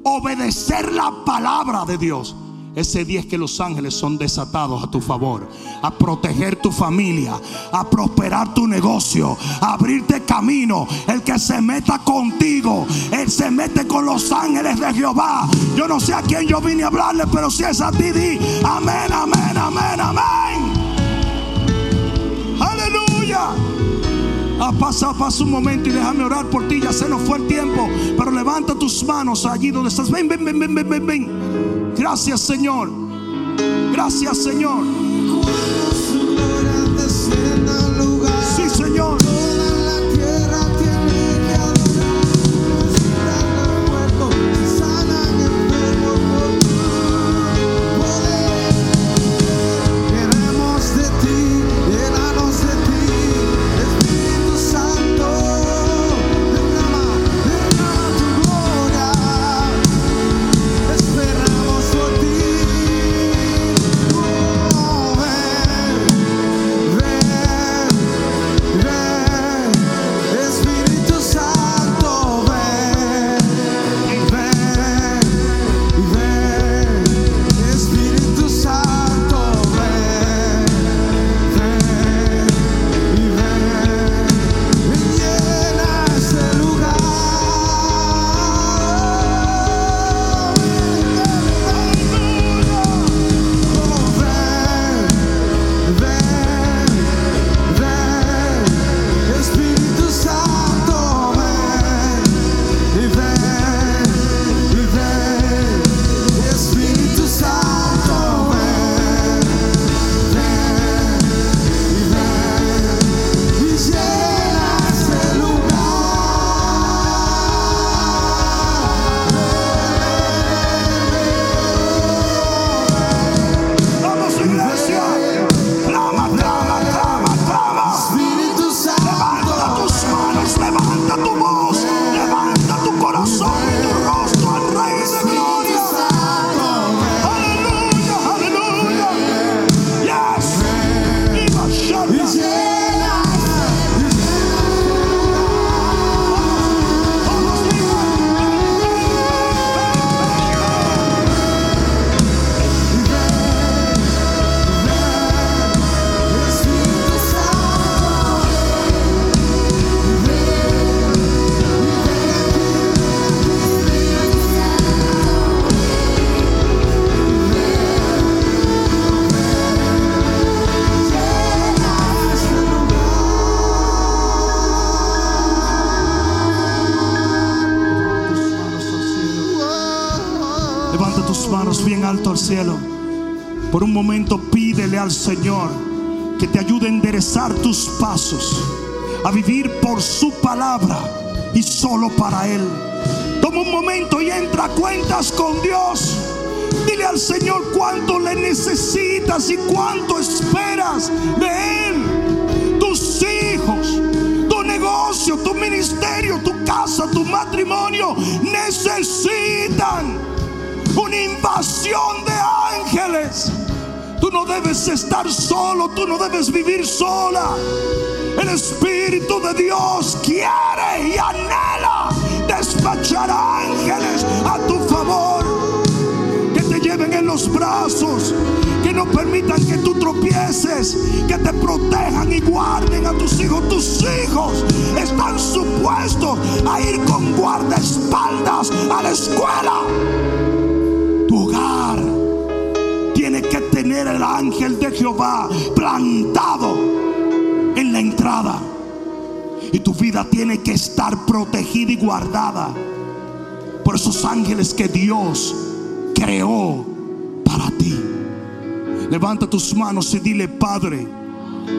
obedecer la palabra de Dios, ese día es que los ángeles son desatados a tu favor, a proteger tu familia, a prosperar tu negocio, a abrirte camino. El que se meta contigo, él se mete con los ángeles de Jehová. Yo no sé a quién yo vine a hablarle, pero si es a ti, di amén, amén, amén, amén. Aleluya. Ah, pasa, pasa un momento y déjame orar por ti. Ya se nos fue el tiempo. Pero levanta tus manos allí donde estás. Ven, ven, ven, ven, ven, ven. Gracias, Señor. Gracias, Señor. A vivir por su palabra y solo para Él. Toma un momento y entra a cuentas con Dios. Dile al Señor cuánto le necesitas y cuánto esperas de Él. Tus hijos, tu negocio, tu ministerio, tu casa, tu matrimonio necesitan una invasión de ángeles. Tú no debes estar solo, tú no debes vivir sola. El Espíritu de Dios quiere y anhela despachar ángeles a tu favor. Que te lleven en los brazos, que no permitan que tú tropieces, que te protejan y guarden a tus hijos. Tus hijos están supuestos a ir con guardaespaldas a la escuela. El ángel de Jehová plantado en la entrada. Y tu vida tiene que estar protegida y guardada por esos ángeles que Dios creó para ti. Levanta tus manos y dile, Padre.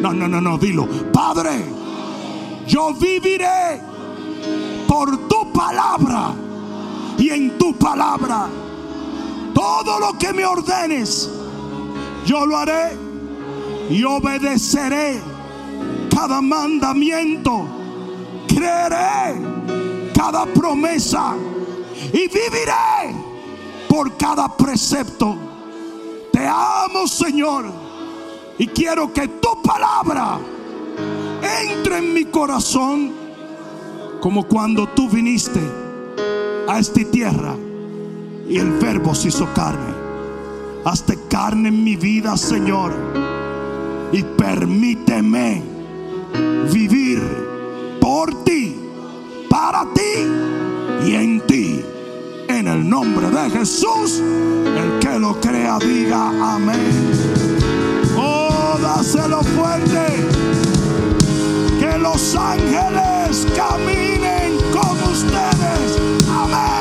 No, no, no, no, dilo. Padre, yo viviré por tu palabra y en tu palabra. Todo lo que me ordenes, yo lo haré y obedeceré cada mandamiento. Creeré cada promesa y viviré por cada precepto. Te amo, Señor, y quiero que tu palabra entre en mi corazón como cuando tú viniste a esta tierra y el verbo se hizo carne. Hazte carne en mi vida, Señor. Y permíteme vivir por ti, para ti y en ti. En el nombre de Jesús, el que lo crea diga amén. Oh, dáselo fuerte. Que los ángeles caminen con ustedes. Amén.